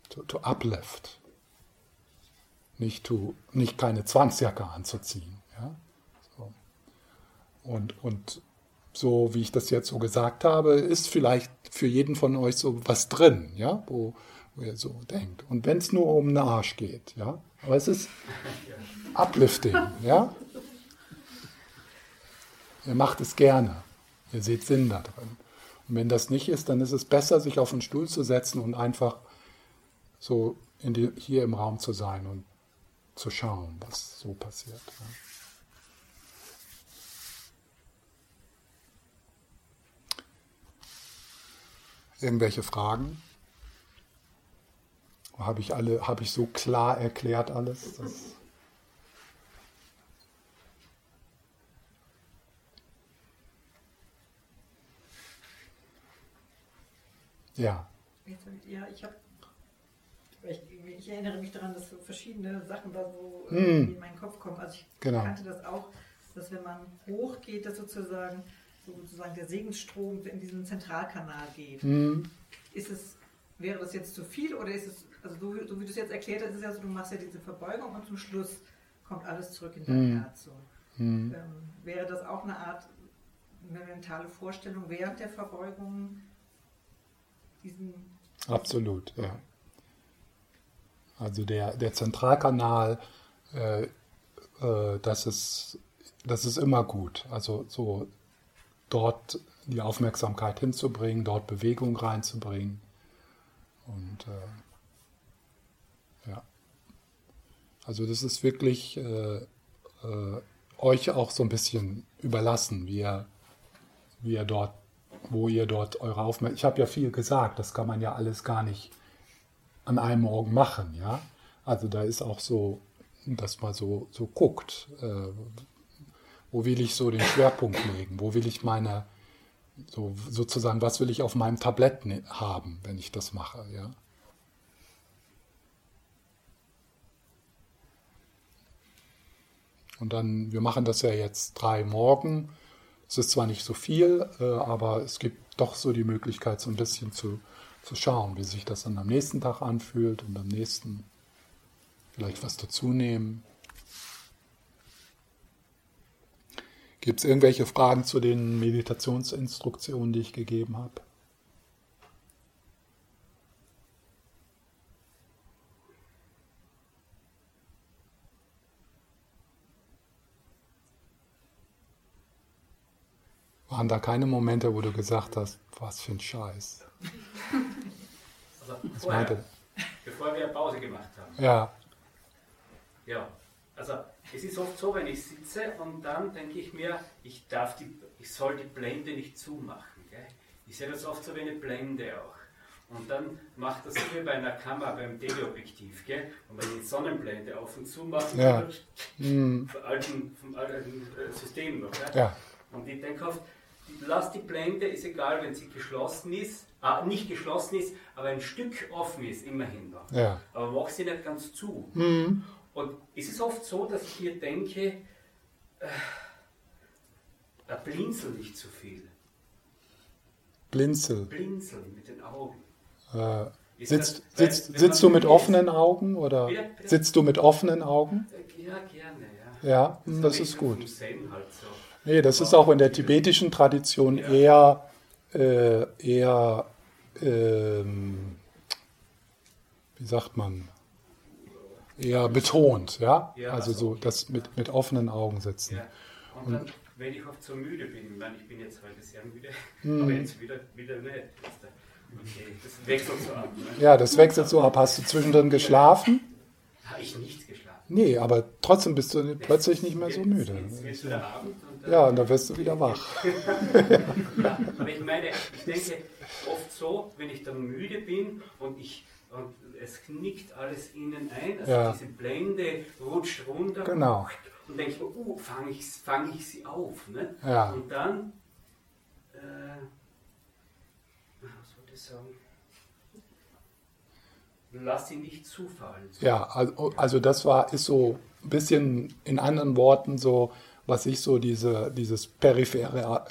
To, to uplift. Nicht, to, nicht keine Zwangsjacke anzuziehen. Ja? So. Und, und so wie ich das jetzt so gesagt habe, ist vielleicht für jeden von euch so was drin, ja, wo, wo ihr so denkt. Und wenn es nur um den Arsch geht, ja, aber es ist uplifting, ja? Ihr macht es gerne. Ihr seht Sinn da drin. Und wenn das nicht ist, dann ist es besser, sich auf den Stuhl zu setzen und einfach so die, hier im Raum zu sein und zu schauen, was so passiert. Ja. Irgendwelche Fragen? Habe ich alle, habe ich so klar erklärt alles? Dass ja. Ja, ich habe. Ich, ich, erinnere mich daran, dass so verschiedene Sachen da so Mm. in meinen Kopf kommen. Also ich Genau. kannte das auch, dass wenn man hochgeht, dass sozusagen, sozusagen der Segensstrom in diesen Zentralkanal geht. Hm, Ist es, wäre das jetzt zu viel oder ist es, also so, wie- so wie du es jetzt erklärt hast, ist es ja so, du machst ja diese Verbeugung und zum Schluss kommt alles zurück in dein Mhm. Herz. So. hm. Ähm, wäre das auch eine Art, eine mentale Vorstellung während der Verbeugung, diesen Absolut, ja. Also der, der Zentralkanal, äh, äh, das, ist, das ist immer gut. Also so dort die Aufmerksamkeit hinzubringen, dort Bewegung reinzubringen. Und äh, ja. Also das ist wirklich äh, äh, euch auch so ein bisschen überlassen, wie ihr, wie ihr dort wo ihr dort eure Aufmerksamkeit. Ich habe ja viel gesagt, das kann man ja alles gar nicht an einem Morgen machen, ja. Also da ist auch so, dass man so, so guckt, äh, wo will ich so den Schwerpunkt legen, wo will ich meine, so sozusagen, was will ich auf meinem Tablett ne- haben, wenn ich das mache, ja. Und dann, wir machen das ja jetzt drei Morgen. Es ist zwar nicht so viel, äh, aber es gibt doch so die Möglichkeit, so ein bisschen zu, zu schauen, wie sich das dann am nächsten Tag anfühlt und am nächsten vielleicht was dazu nehmen. Gibt es irgendwelche Fragen zu den Meditationsinstruktionen, die ich gegeben habe? Waren da keine Momente, wo du gesagt hast, was für ein Scheiß? Also Was vorher, meinte? bevor wir Pause gemacht haben. Ja, Ja, also es ist oft so, wenn ich sitze und dann denke ich mir, ich darf die, ich soll die Blende nicht zumachen. Gell? Ich sehe das oft so wie eine Blende auch. Und dann macht das so wie bei einer Kamera beim Teleobjektiv. Gell? Und wenn die Sonnenblende auf und zu mache, Ja. Hm, vom alten, vom alten äh, System noch. Gell? ja, Und ich denke oft, lass die Blende, ist egal, wenn sie geschlossen ist, ah, nicht geschlossen ist, aber ein Stück offen ist, immerhin noch. ja. Aber mach sie nicht ganz zu. Hm, Und es ist oft so, dass ich mir denke, äh, da blinzel nicht zu viel. Blinzel. Blinzeln mit den Augen. Äh, sitzt, das- sitzt, sitzt du mit offenen Augen oder bitte? sitzt du mit offenen Augen? Äh, Ja, gerne, ja. Ja, das ich ist gut. halt so. Nee, das ist auch in der tibetischen Tradition eher, äh, eher, ähm, wie sagt man, eher betont, ja? Also so das mit, mit offenen Augen sitzen. Ja. Und dann, wenn ich oft so müde bin, ich meine, ich bin jetzt heute sehr müde, Mhm. aber jetzt wieder, wieder nicht. Jetzt, Okay, das wechselt so ab. Ne? Ja, das wechselt so ab. Hast du zwischendrin geschlafen? Habe ich nichts geschlafen. Nee, aber trotzdem bist du plötzlich nicht mehr so Jetzt- müde. Jetzt wird wieder Abend und Ja, und dann wirst du wieder wach. Ja, aber ich meine, ich denke oft so, wenn ich dann müde bin und ich und es knickt alles innen ein, also Ja. diese Blende rutscht runter Genau. und denke ich mir, uh, fange ich, fang ich sie auf. Ne? Ja. Und dann, äh, was wollte ich sagen? Lass sie nicht zufallen. Ja, also, also das war, ist so ein bisschen in anderen Worten so, was ich so diese, dieses periphere,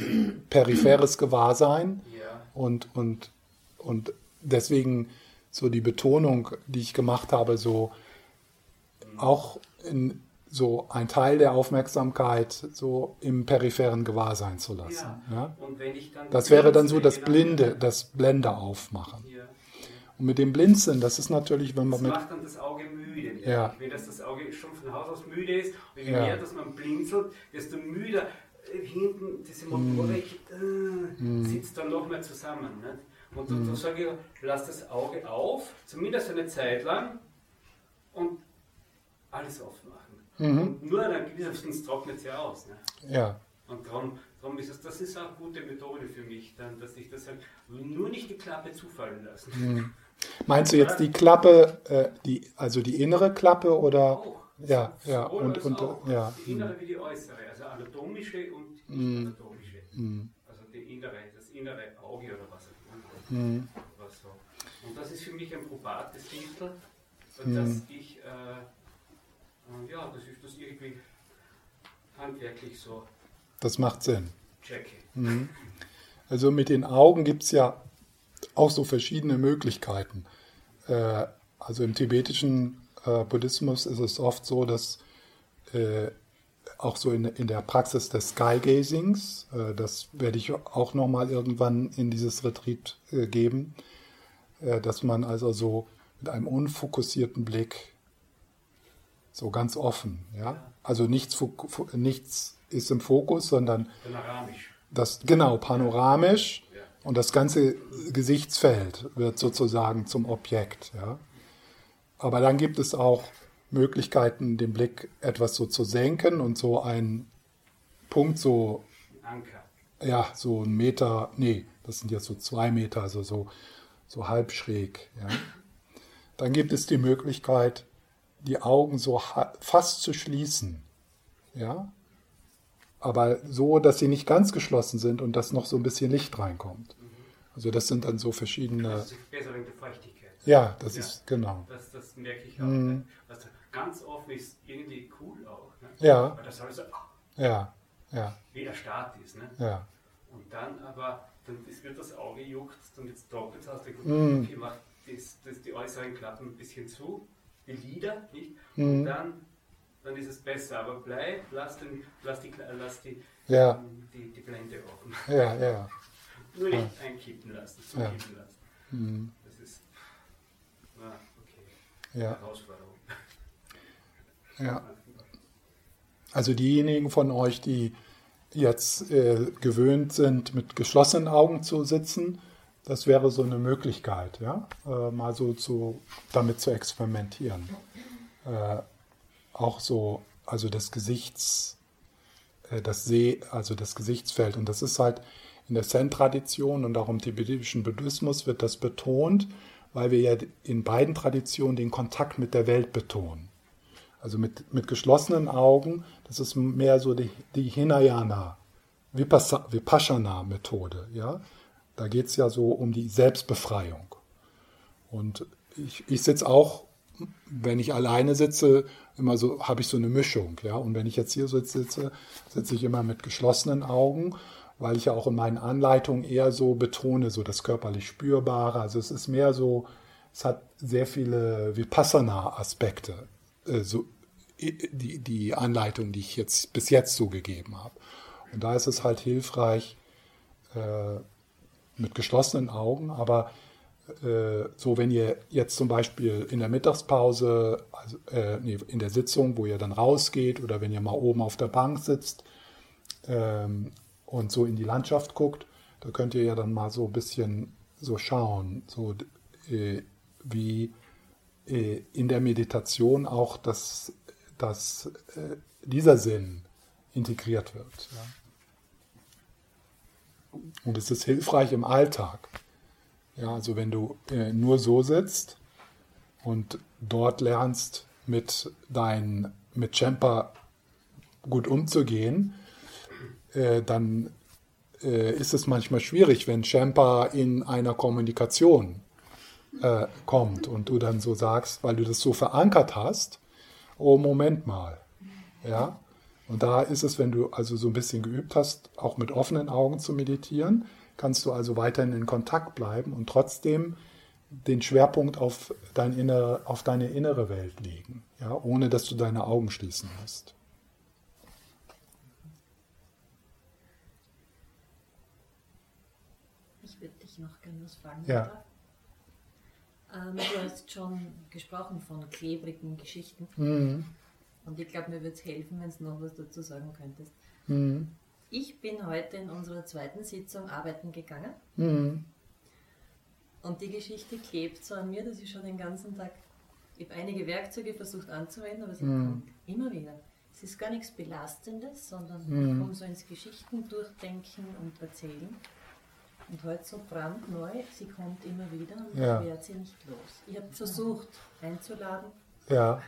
peripheres Gewahrsein Ja, und, und, und deswegen so die Betonung, die ich gemacht habe, so auch in so ein Teil der Aufmerksamkeit so im peripheren Gewahrsein zu lassen. ja. Ja? Das wäre dann so das Blinde, das Blende aufmachen. Ja. Und mit dem Blinzeln, das ist natürlich, wenn man Das mit macht dann das Auge müde. Ja. Wenn das, das Auge schon von Haus aus müde ist, und je Ja. mehr dass man blinzelt, desto müder äh, hinten diese Motorik Mm. äh, sitzt dann noch mehr zusammen. Nicht? Und dann sage ich, lass das Auge auf, zumindest eine Zeit lang, und alles aufmachen. Mhm. Und nur dann gewissermaßen trocknet es ja aus. Ne? Ja, Und darum, darum ist es, das ist auch eine gute Methode für mich, dann, dass ich das halt nur nicht die Klappe zufallen lassen. Hm. Meinst du jetzt die Klappe, äh, die, also die innere Klappe oder? Auch. Ja, ja, und, und ja. Die innere wie die äußere, also anatomische und nicht Mhm. anatomische. Hm, Also die innere, das innere Auge oder was auch immer. hm, Was so. Und das ist für mich ein probates Mittel, Mhm. dass ich, äh, äh, ja, dass ich das irgendwie handwerklich so Das macht Sinn. checke. Also mit den Augen gibt es ja auch so verschiedene Möglichkeiten. Äh, also im tibetischen äh, Buddhismus ist es oft so, dass äh, auch so in, in der Praxis des Skygazings, äh, das werde ich auch nochmal irgendwann in dieses Retreat äh, geben, äh, dass man also so mit einem unfokussierten Blick so ganz offen, ja, also nichts, nichts ist im Fokus, sondern Panoramisch. das genau panoramisch. Und das ganze Gesichtsfeld wird sozusagen zum Objekt. Ja. Aber dann gibt es auch Möglichkeiten, den Blick etwas so zu senken und so einen Punkt so, Anker. ja, so einen Meter, nee, das sind jetzt so zwei Meter, also so, so halb schräg. Ja. Dann gibt es die Möglichkeit, die Augen so fast zu schließen. Ja, aber so, dass sie nicht ganz geschlossen sind und dass noch so ein bisschen Licht reinkommt. Also das sind dann so verschiedene. Das ist besser wegen der Feuchtigkeit. Ja, das Ja. ist genau. Das, das merke ich auch. Mhm. Ne? Also ganz offen ist irgendwie cool auch. Ne? Ja. Weil das alles so ah, Ja, ja, wie erstarrt ist. Ne? ja, Und dann aber, dann ist, wird das Auge juckt und jetzt doppelt hast du gut, Mhm. okay, macht das, das, die äußeren Klappen ein bisschen zu, die Lider, nicht? Mhm. Und dann, dann ist es besser. Aber bleib, lass, den, lass, die, lass die, Ja. die, die Blende offen. ja, ja. Nur nicht einkippen lassen, Ja. zukippen lassen. Mhm. Das ist, ah, okay, ja, Herausforderung. ja. Also diejenigen von euch, die jetzt äh, gewöhnt sind, mit geschlossenen Augen zu sitzen, das wäre so eine Möglichkeit, ja, äh, mal so zu, damit zu experimentieren. Äh, auch so, also das Gesichts, äh, das See, also das Gesichtsfeld. Und das ist halt in der Zen-Tradition und auch im tibetischen Buddhismus wird das betont, weil wir ja in beiden Traditionen den Kontakt mit der Welt betonen. Also mit, mit geschlossenen Augen, das ist mehr so die, die Hinayana, Vipassana- Vipassana-Methode. Ja? Da geht es ja so um die Selbstbefreiung. Und ich, ich sitze auch, wenn ich alleine sitze, immer so, habe ich so eine Mischung. Ja? Und wenn ich jetzt hier so sitze, sitze ich immer mit geschlossenen Augen, weil ich ja auch in meinen Anleitungen eher so betone, so das körperlich Spürbare. Also es ist mehr so, es hat sehr viele Vipassana-Aspekte, äh, so, die, die Anleitung, die ich jetzt bis jetzt so gegeben habe. Und da ist es halt hilfreich, äh, mit geschlossenen Augen, aber so wenn ihr jetzt zum Beispiel in der Mittagspause, also, äh, nee, in der Sitzung, wo ihr dann rausgeht oder wenn ihr mal oben auf der Bank sitzt ähm, und so in die Landschaft guckt, da könnt ihr ja dann mal so ein bisschen so schauen, so äh, wie äh, in der Meditation auch das, das, äh, dieser Sinn integriert wird. Ja. Und es ist hilfreich im Alltag. Ja, also wenn du äh, nur so sitzt und dort lernst, mit deinen, mit Champa gut umzugehen, äh, dann äh, ist es manchmal schwierig, wenn Champa in einer Kommunikation äh, kommt und du dann so sagst, weil du das so verankert hast, oh Moment mal, ja, und da ist es, wenn du also so ein bisschen geübt hast, auch mit offenen Augen zu meditieren, kannst du also weiterhin in Kontakt bleiben und trotzdem den Schwerpunkt auf, dein innere, auf deine innere Welt legen, ja, ohne dass du deine Augen schließen musst. Ich würde dich noch gerne was fragen. Ja. Ähm, du hast schon gesprochen von klebrigen Geschichten. Mhm. Und ich glaube, mir würde es helfen, wenn du noch was dazu sagen könntest. Mhm. Ich bin heute in unserer zweiten Sitzung arbeiten gegangen Mhm. und die Geschichte klebt so an mir, dass ich schon den ganzen Tag, ich habe einige Werkzeuge versucht anzuwenden, aber sie Mhm. kommt immer wieder. es ist gar nichts Belastendes, sondern Mhm. ich komme so ins Geschichten durchdenken und erzählen. Und heute so brandneu, sie kommt immer wieder und Ja. ich werde sie nicht los. Ich habe versucht einzuladen, Ja,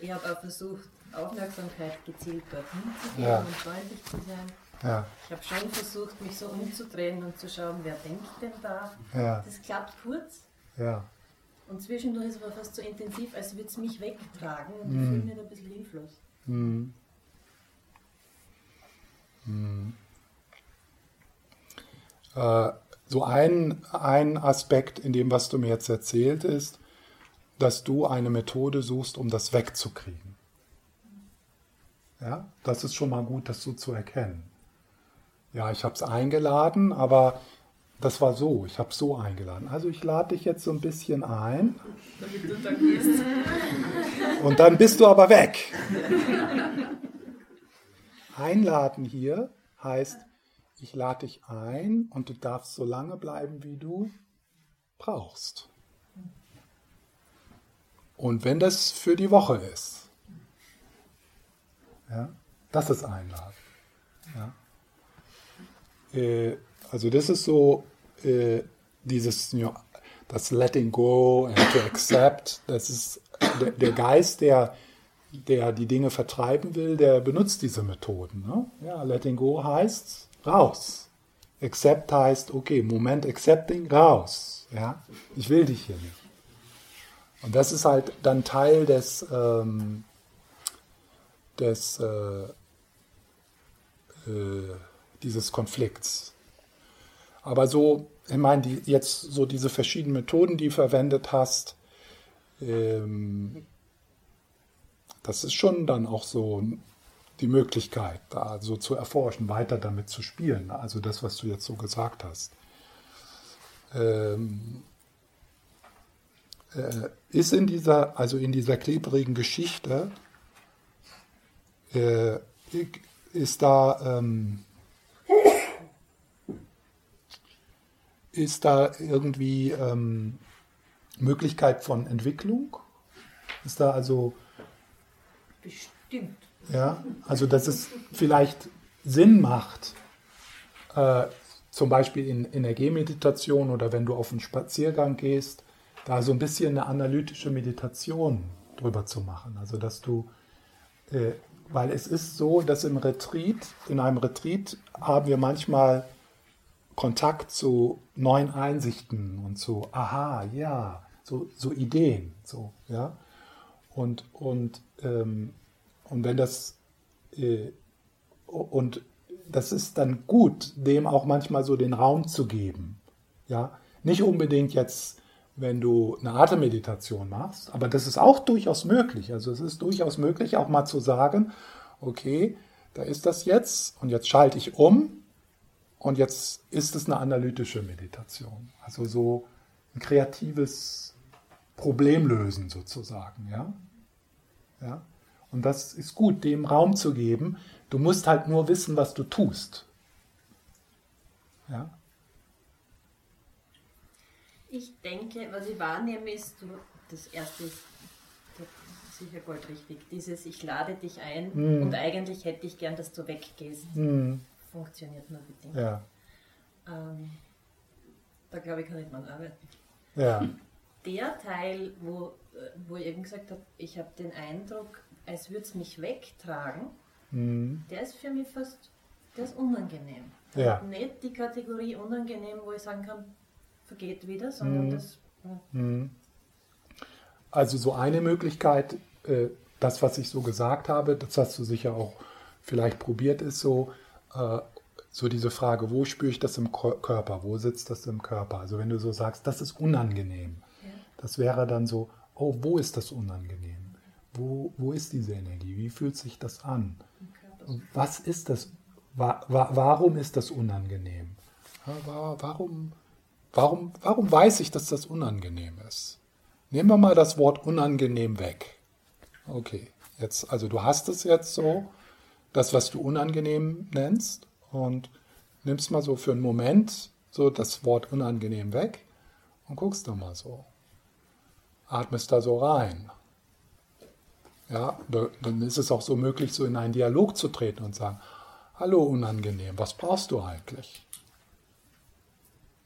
ich habe auch versucht, Aufmerksamkeit gezielt dorthin zu geben Ja. und freundlich zu sein. Ja, Ich habe schon versucht, mich so umzudrehen und zu schauen, wer denkt denn da. ja, Das klappt kurz ja. und zwischendurch ist es aber fast so intensiv, als würde es mich wegtragen und Mhm. ich fühle mich da ein bisschen hilflos. Äh, so ein, ein Aspekt in dem, was du mir jetzt erzählt, ist, dass du eine Methode suchst, um das wegzukriegen. Ja, das ist schon mal gut, das so zu erkennen. Ja, ich habe es eingeladen, aber das war so, ich habe so eingeladen. Also ich lade dich jetzt so ein bisschen ein und dann bist du aber weg. Einladen hier heißt, ich lade dich ein und du darfst so lange bleiben, wie du brauchst. Und wenn das für die Woche ist, ja, das ist Einladen. Ja. Äh, also das ist so äh, dieses, ja, das Letting Go and to Accept, das ist der, der Geist, der, der die Dinge vertreiben will, der benutzt diese Methoden. Ne? Ja, Letting Go heißt raus. Accept heißt, okay, Moment Accepting, raus. Ja? Ich will dich hier nicht. Und das ist halt dann Teil des, ähm, des äh, äh, dieses Konflikts. Aber so, ich meine, die, jetzt so diese verschiedenen Methoden, die du verwendet hast, ähm, das ist schon dann auch so die Möglichkeit, da so zu erforschen, weiter damit zu spielen. Also das, was du jetzt so gesagt hast. Ähm, äh, ist in dieser, also in dieser klebrigen Geschichte, äh, ist da, ähm, ist da irgendwie ähm, Möglichkeit von Entwicklung? Ist da also, Bestimmt. ja, also dass es vielleicht Sinn macht, äh, zum Beispiel in Energiemeditation oder wenn du auf einen Spaziergang gehst, da so ein bisschen eine analytische Meditation drüber zu machen. Also dass du, äh, weil es ist so, dass im Retreat, in einem Retreat haben wir manchmal Kontakt zu neuen Einsichten und zu, aha, ja, so, so Ideen, so, ja. Und, und, ähm, und wenn das, äh, und das ist dann gut, dem auch manchmal so den Raum zu geben, ja. Nicht unbedingt jetzt, wenn du eine Atemmeditation machst, aber das ist auch durchaus möglich. Also es ist durchaus möglich, auch mal zu sagen, okay, da ist das jetzt und jetzt schalte ich um und jetzt ist es eine analytische Meditation. Also so ein kreatives Problemlösen sozusagen, ja. ja? Und das ist gut, dem Raum zu geben. Du musst halt nur wissen, was du tust. Ja. Ich denke, was ich wahrnehme, ist, du, das erste ist sicher goldrichtig. Dieses Ich lade dich ein Mhm. und eigentlich hätte ich gern, dass du weggehst. Hm. Funktioniert nur bedingt. Ja. Ähm, da glaube ich, kann ich dran arbeiten. Ja. Der Teil, wo, wo ich eben gesagt habe, ich habe den Eindruck, als würde es mich wegtragen, Hm. der ist für mich fast, der ist unangenehm. Ja. Nicht die Kategorie unangenehm, wo ich sagen kann, vergeht wieder, sondern Mhm. das äh, Hm. Also so eine Möglichkeit, äh, das, was ich so gesagt habe, das hast du sicher auch vielleicht probiert, ist so, äh, so diese Frage, wo spüre ich das im Ko- Körper, wo sitzt das im Körper? Also wenn du so sagst, das ist unangenehm, Ja. das wäre dann so, oh, wo ist das unangenehm? Wo, wo ist diese Energie? Wie fühlt sich das an? Was ist das? Wa wa warum ist das unangenehm? Ja, warum, warum, warum weiß ich, dass das unangenehm ist? Nehmen wir mal das Wort unangenehm weg. Okay, jetzt, also du hast es jetzt so, das, was du unangenehm nennst, und nimmst mal so für einen Moment so das Wort unangenehm weg und guckst da mal so. Atmest da so rein. Ja, dann ist es auch so möglich, so in einen Dialog zu treten und sagen, hallo unangenehm, was brauchst du eigentlich?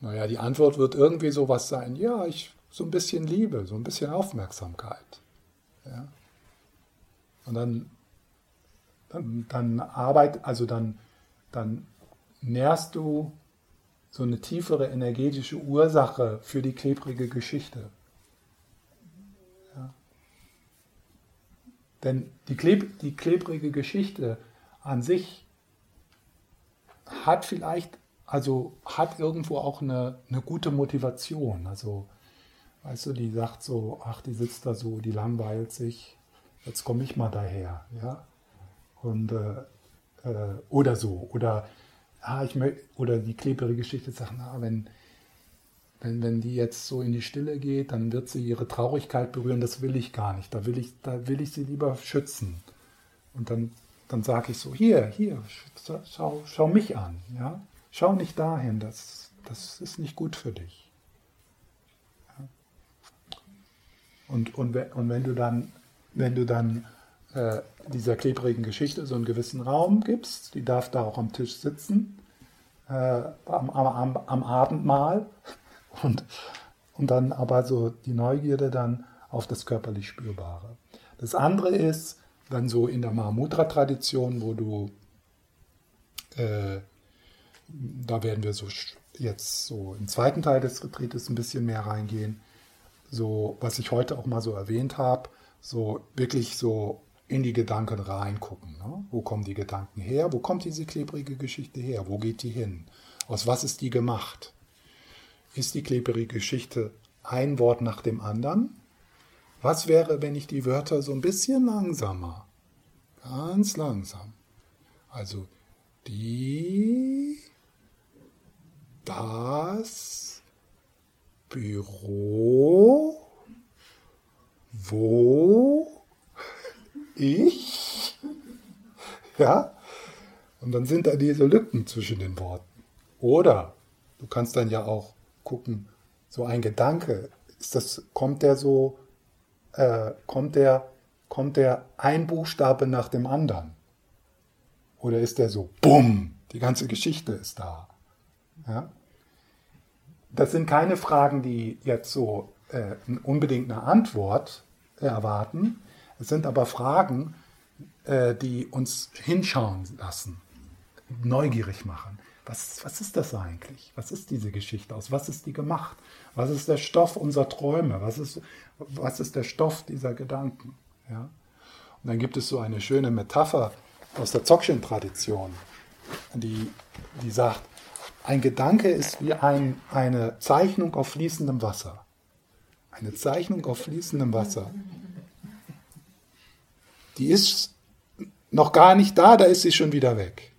Naja, die Antwort wird irgendwie sowas sein, ja, ich so ein bisschen Liebe, so ein bisschen Aufmerksamkeit. Ja? Und dann, dann, arbeit, also dann, dann nährst du so eine tiefere energetische Ursache für die klebrige Geschichte. Denn die, Kleb die klebrige Geschichte an sich hat vielleicht, also hat irgendwo auch eine, eine gute Motivation. Also, weißt du, die sagt so, ach, die sitzt da so, die langweilt sich, jetzt komme ich mal daher, ja. Und, äh, äh, oder so, oder, ah, ich oder die klebrige Geschichte sagt, na, wenn, wenn, wenn die jetzt so in die Stille geht, dann wird sie ihre Traurigkeit berühren, das will ich gar nicht. Da will ich, da will ich sie lieber schützen. Und dann, dann sage ich so, hier, hier, schau, schau mich an. Ja? Schau nicht dahin, das, das ist nicht gut für dich. Ja? Und, und, und wenn du dann, wenn du dann äh, dieser klebrigen Geschichte so einen gewissen Raum gibst, die darf da auch am Tisch sitzen, äh, am, am, am Abendmahl, und, und dann aber so die Neugierde dann auf das körperlich Spürbare. Das andere ist dann so in der Mahamudra-Tradition, wo du, äh, da werden wir so jetzt so im zweiten Teil des Retreats ein bisschen mehr reingehen, so was ich heute auch mal so erwähnt habe, so wirklich so in die Gedanken reingucken. Ne? Wo kommen die Gedanken her? Wo kommt diese klebrige Geschichte her? Wo geht die hin? Aus was ist die gemacht? ist die klebrige Geschichte ein Wort nach dem anderen. Was wäre, wenn ich die Wörter so ein bisschen langsamer, ganz langsam, also die, das, Büro, wo, ich, ja, und dann sind da diese Lücken zwischen den Worten. Oder du kannst dann ja auch gucken, so ein Gedanke, ist das, kommt der so, äh, kommt der, kommt der ein Buchstabe nach dem anderen? Oder ist der so, bumm, die ganze Geschichte ist da? Ja? Das sind keine Fragen, die jetzt so äh, unbedingt eine Antwort erwarten. Es sind aber Fragen, äh, die uns hinschauen lassen, neugierig machen. Was, was ist das eigentlich? Was ist diese Geschichte? Aus was ist die gemacht? Was ist der Stoff unserer Träume? Was ist, was ist der Stoff dieser Gedanken? Ja? Und dann gibt es so eine schöne Metapher aus der Dzogchen-Tradition, die, die sagt, ein Gedanke ist wie ein, eine Zeichnung auf fließendem Wasser. Eine Zeichnung auf fließendem Wasser. Die ist noch gar nicht da, da ist sie schon wieder weg.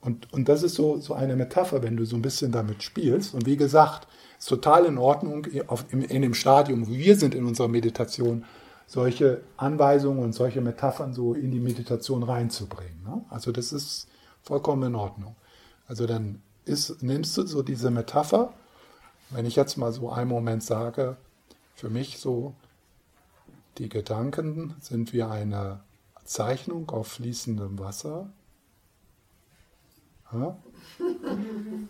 Und, und das ist so, so eine Metapher, wenn du so ein bisschen damit spielst. Und wie gesagt, ist total in Ordnung, auf, in, in dem Stadium, wo wir sind in unserer Meditation, solche Anweisungen und solche Metaphern so in die Meditation reinzubringen. Ne? Also das ist vollkommen in Ordnung. Also dann ist, nimmst du so diese Metapher, wenn ich jetzt mal so einen Moment sage, für mich so, die Gedanken sind wie eine Zeichnung auf fließendem Wasser ja?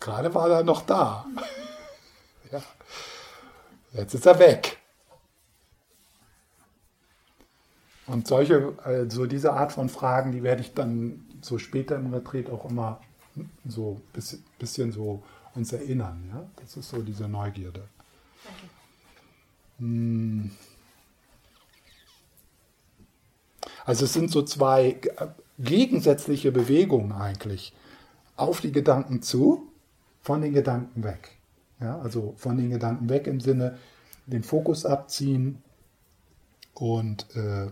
Gerade war er noch da. ja. Jetzt ist er weg. Und solche, also diese Art von Fragen, die werde ich dann so später im Retreat auch immer so ein bisschen so uns erinnern. Ja? Das ist so diese Neugierde. Hm. Also es sind so zwei gegensätzliche Bewegungen eigentlich. Auf die Gedanken zu, von den Gedanken weg. Ja, also von den Gedanken weg im Sinne, den Fokus abziehen und äh,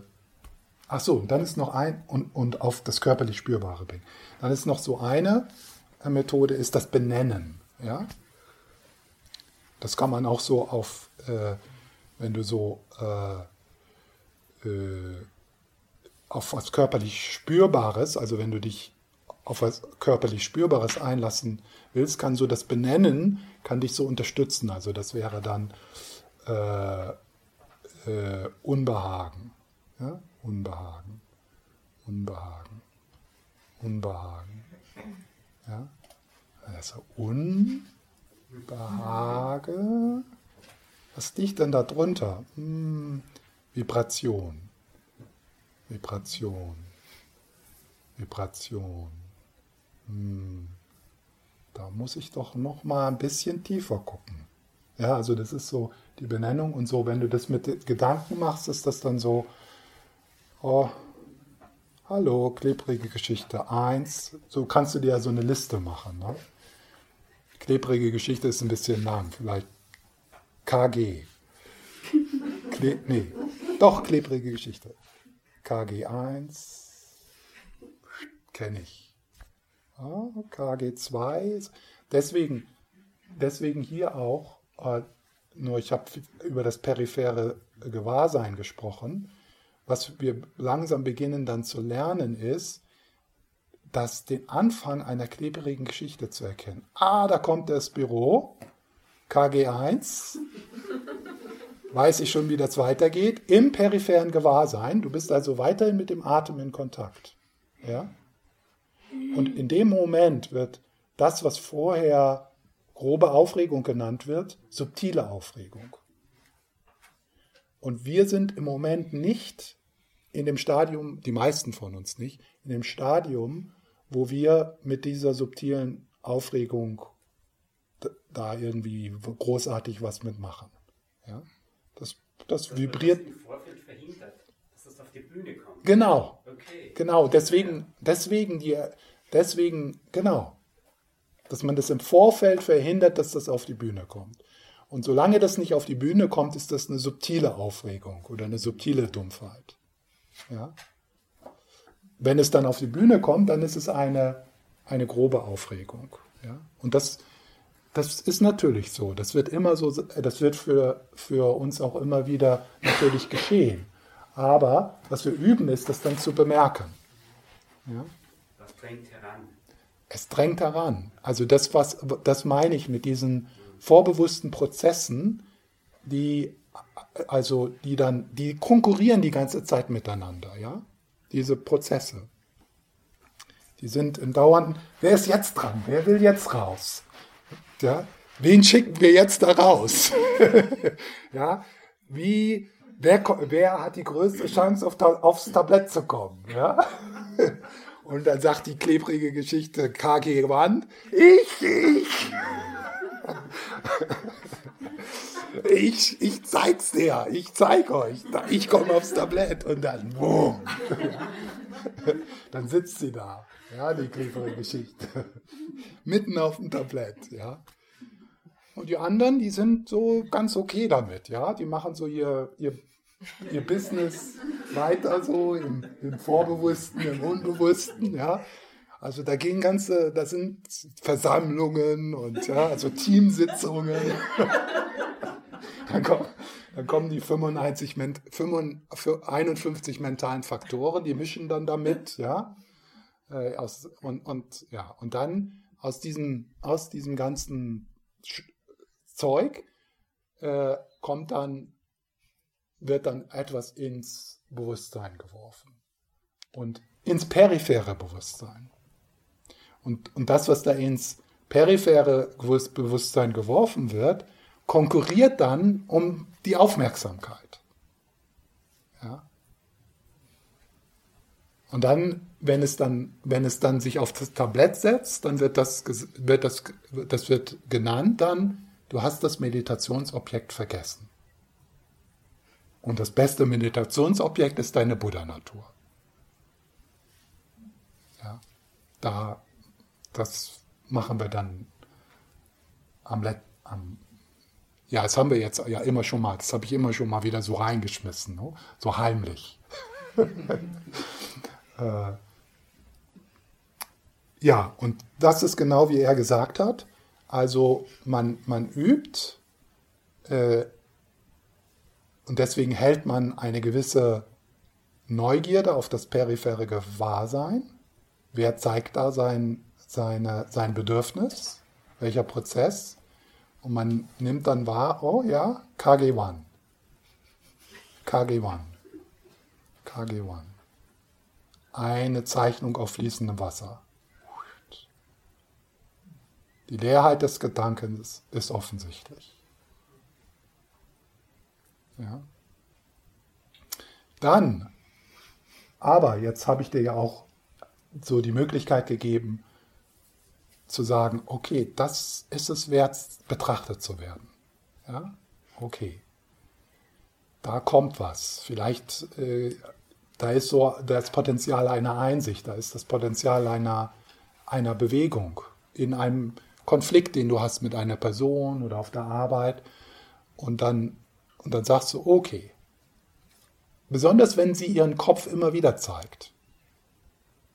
ach so, dann ist noch ein und, und auf das körperlich Spürbare bringen. Dann ist noch so eine Methode, ist das Benennen. Ja? Das kann man auch so auf, äh, wenn du so äh, äh, auf was körperlich Spürbares, also wenn du dich auf was körperlich Spürbares einlassen willst, kann so das Benennen, kann dich so unterstützen. Also das wäre dann, äh, äh, Unbehagen. Ja? Unbehagen. Unbehagen. Unbehagen. Ja? Also Unbehage. Was liegt denn da drunter? Hm, Vibration. Vibration. Vibration. Hm, da muss ich doch noch mal ein bisschen tiefer gucken. Ja, also das ist so die Benennung und so, wenn du das mit Gedanken machst, ist das dann so, oh, hallo, klebrige Geschichte 1. So kannst du dir ja so eine Liste machen. Ne? Klebrige Geschichte ist ein bisschen lang, vielleicht KG. Kle nee, doch, klebrige Geschichte. KG1 kenne ich. Ja, KG2. Deswegen, deswegen hier auch, äh, nur ich habe über das periphere Gewahrsein gesprochen. Was wir langsam beginnen dann zu lernen ist, dass den Anfang einer klebrigen Geschichte zu erkennen. Ah, da kommt das Büro, KG1, weiß ich schon, wie das weitergeht, im peripheren Gewahrsein. Du bist also weiterhin mit dem Atem in Kontakt. Ja? Und in dem Moment wird das, was vorher grobe Aufregung genannt wird, subtile Aufregung. Und wir sind im Moment nicht in dem Stadium, die meisten von uns nicht, in dem Stadium, wo wir mit dieser subtilen Aufregung da irgendwie großartig was mitmachen. Ja? Das, das, das vibriert. Im Vorfeld verhindert, dass das auf die Bühne kommt. Genau. Okay. Genau. Deswegen, deswegen, die, deswegen, genau. Dass man das im Vorfeld verhindert, dass das auf die Bühne kommt. Und solange das nicht auf die Bühne kommt, ist das eine subtile Aufregung oder eine subtile Dumpfheit. Ja? Wenn es dann auf die Bühne kommt, dann ist es eine, eine grobe Aufregung. Ja? Und das, das ist natürlich so. Das wird immer so, das wird für, für uns auch immer wieder natürlich geschehen. Aber was wir üben, ist, das dann zu bemerken. Ja? Was drängt heran? Es drängt heran. Also das, was, das meine ich mit diesen vorbewussten Prozessen, die also die dann, die konkurrieren die ganze Zeit miteinander, ja? Diese Prozesse. Die sind im dauernden, wer ist jetzt dran? Wer will jetzt raus? Ja? Wen schicken wir jetzt da raus? ja? Wie, wer, wer hat die größte Chance, auf, aufs Tablett zu kommen? Ja? Und dann sagt die klebrige Geschichte KG Wand, ich, ich. Ich, ich zeig's dir, ich zeig euch. Ich komme aufs Tablett und dann, boom. Dann sitzt sie da, ja, die klebrige Geschichte. Mitten auf dem Tablett, ja. Und die anderen, die sind so ganz okay damit, ja. Die machen so ihr, ihr, ihr Business weiter so im, im Vorbewussten, im Unbewussten, ja. Also da gehen ganze, da sind Versammlungen und ja, also Teamsitzungen. dann, kommen, dann kommen die 95, 51 mentalen Faktoren, die mischen dann damit, ja. Äh, aus, und, und, ja, und dann aus diesem, aus diesem ganzen Zeug äh, kommt dann, wird dann etwas ins Bewusstsein geworfen. Und ins periphere Bewusstsein. Und, und das, was da ins periphere Bewusstsein geworfen wird, konkurriert dann um die Aufmerksamkeit. Ja? Und dann, wenn es dann, wenn es dann sich auf das Tablett setzt, dann wird das, wird das, das wird genannt dann, du hast das Meditationsobjekt vergessen. Und das beste Meditationsobjekt ist deine Buddha-Natur. Ja, da, das machen wir dann am, am ja, das haben wir jetzt ja immer schon mal, das habe ich immer schon mal wieder so reingeschmissen, no? so heimlich. äh, ja, und das ist genau wie er gesagt hat. Also man, man übt äh, und deswegen hält man eine gewisse Neugierde auf das periphere Gewahrsein. Wer zeigt da sein, seine, sein Bedürfnis? Welcher Prozess? Und man nimmt dann wahr, oh ja, KG1. KG1. KG1. Eine Zeichnung auf fließendem Wasser. Die Leerheit des Gedankens ist offensichtlich. Ja. Dann, aber jetzt habe ich dir ja auch so die Möglichkeit gegeben, zu sagen, okay, das ist es wert, betrachtet zu werden. Ja, okay. Da kommt was. Vielleicht, äh, da ist so das Potenzial einer Einsicht, da ist das Potenzial einer, einer Bewegung in einem Konflikt, den du hast mit einer Person oder auf der Arbeit. Und dann, und dann sagst du, okay. Besonders wenn sie ihren Kopf immer wieder zeigt.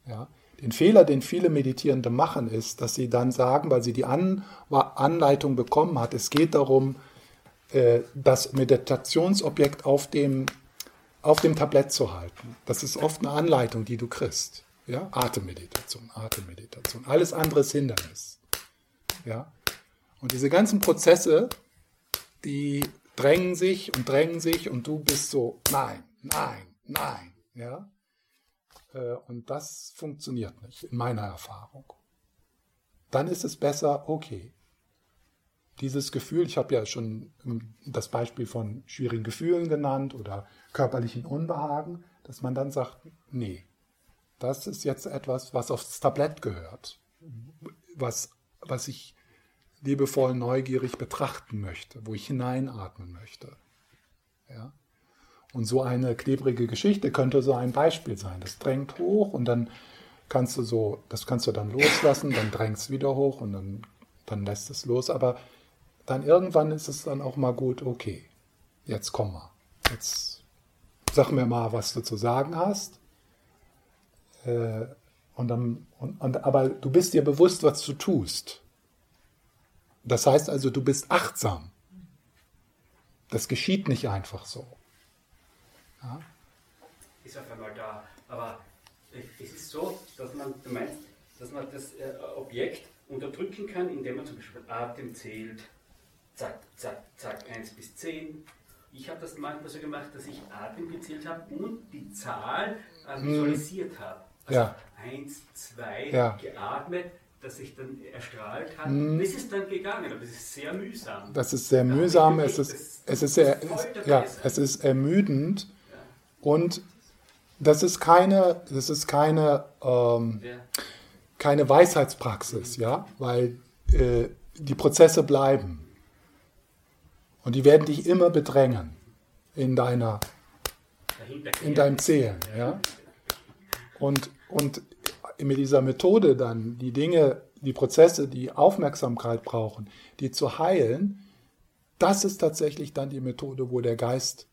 Ja, den Fehler, den viele Meditierende machen, ist, dass sie dann sagen, weil sie die An Anleitung bekommen hat, es geht darum, äh, das Meditationsobjekt auf dem, auf dem Tablett zu halten. Das ist oft eine Anleitung, die du kriegst. Ja? Atemmeditation, Atemmeditation. Alles andere ist Hindernis. Ja? Und diese ganzen Prozesse, die drängen sich und drängen sich und du bist so, nein, nein, nein. Ja? Äh, und das funktioniert nicht, in meiner Erfahrung. Dann ist es besser, okay. Dieses Gefühl, ich habe ja schon das Beispiel von schwierigen Gefühlen genannt oder körperlichen Unbehagen, dass man dann sagt, nee, das ist jetzt etwas, was aufs Tablett gehört, was, was ich liebevoll neugierig betrachten möchte, wo ich hineinatmen möchte. Ja? Und so eine klebrige Geschichte könnte so ein Beispiel sein. Das drängt hoch und dann kannst du so, das kannst du dann loslassen, dann drängt es wieder hoch und dann, dann lässt es los. Aber dann irgendwann ist es dann auch mal gut, okay, jetzt komm mal. Jetzt sag mir mal, was du zu sagen hast. Äh, und dann, und, und, aber du bist dir bewusst, was du tust. Das heißt also, du bist achtsam. Das geschieht nicht einfach so. Ja. Ist auf einmal da. Aber es ist so, dass man, du meinst, dass man das äh, Objekt unterdrücken kann, indem man zum Beispiel Atem zählt. Zack, zack, zack, 1 bis 10. Ich habe das manchmal so gemacht, dass ich Atem gezählt habe und die Zahl äh, mhm. visualisiert habe. Also ja. 1, 2, ja. geatmet, dass sich dann erstrahlt hat. Mhm. Das ist dann gegangen, aber es ist sehr mühsam. Das ist sehr mühsam, es ist, es ist sehr, es, ja, es ist ermüdend und das ist keine, das ist keine, ähm, ja. keine Weisheitspraxis, ja, weil äh, die Prozesse bleiben. Und die werden dich immer bedrängen in deiner, in deinem Zählen, ja. Und, und mit dieser Methode dann die Dinge, die Prozesse, die Aufmerksamkeit brauchen, die zu heilen, das ist tatsächlich dann die Methode, wo der Geist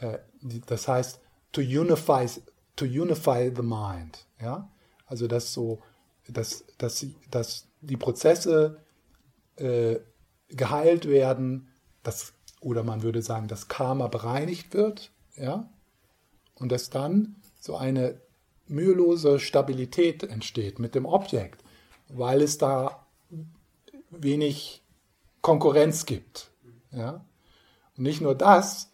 äh, das heißt, to unify, to unify the mind. Ja? Also, dass, so, dass, dass, dass die Prozesse äh, geheilt werden, dass, oder man würde sagen, dass Karma bereinigt wird, ja? und dass dann so eine mühelose Stabilität entsteht mit dem Objekt, weil es da wenig Konkurrenz gibt. Ja? Und nicht nur das,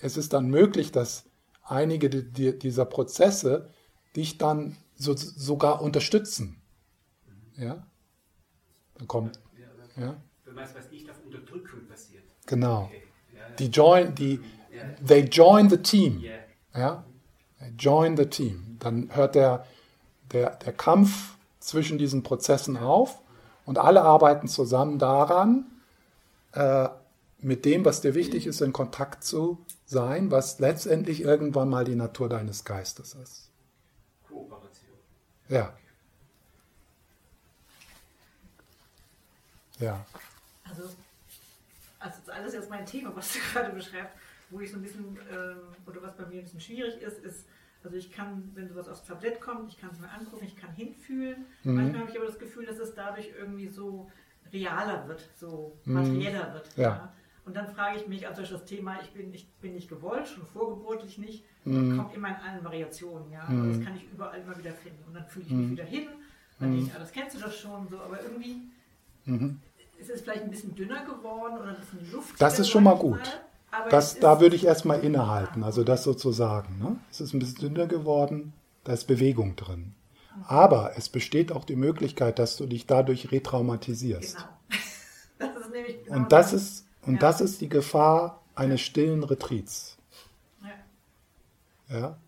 es ist dann möglich, dass einige dieser Prozesse dich dann so, sogar unterstützen. Ja? Dann kommt. Ja? Du meinst, was nicht auf Unterdrückung passiert. Genau. Okay. Ja, Die join, die, they join the team. Ja? They join the team. Dann hört der, der, der Kampf zwischen diesen Prozessen auf und alle arbeiten zusammen daran, äh, mit dem, was dir wichtig ist, in Kontakt zu sein, was letztendlich irgendwann mal die Natur deines Geistes ist. Kooperation. Ja. Ja. Also, also das alles jetzt mein Thema, was du gerade beschreibst, wo ich so ein bisschen, ähm, oder was bei mir ein bisschen schwierig ist, ist, also ich kann, wenn sowas aufs Tablett kommt, ich kann es mir angucken, ich kann hinfühlen. Mhm. Manchmal habe ich aber das Gefühl, dass es dadurch irgendwie so realer wird, so mhm. materieller wird. Ja. ja. Und dann frage ich mich, also das Thema, ich bin nicht, bin nicht gewollt, schon vorgeburtlich nicht, mhm. kommt immer in allen Variationen, ja. Mhm. Das kann ich überall immer wieder finden. Und dann fühle ich mich mhm. wieder hin, dann mhm. denke ich, ah, das kennst du doch schon, so, aber irgendwie mhm. ist es vielleicht ein bisschen dünner geworden oder ein bisschen Luft. Das ist schon mal gut. Das, da würde ich erstmal innehalten, also das sozusagen. Ne? Es ist ein bisschen dünner geworden, da ist Bewegung drin. Aber es besteht auch die Möglichkeit, dass du dich dadurch retraumatisierst. Genau. Das ist nämlich genau Und das ist, und das ist die Gefahr eines stillen Retreats. Ja. Ja?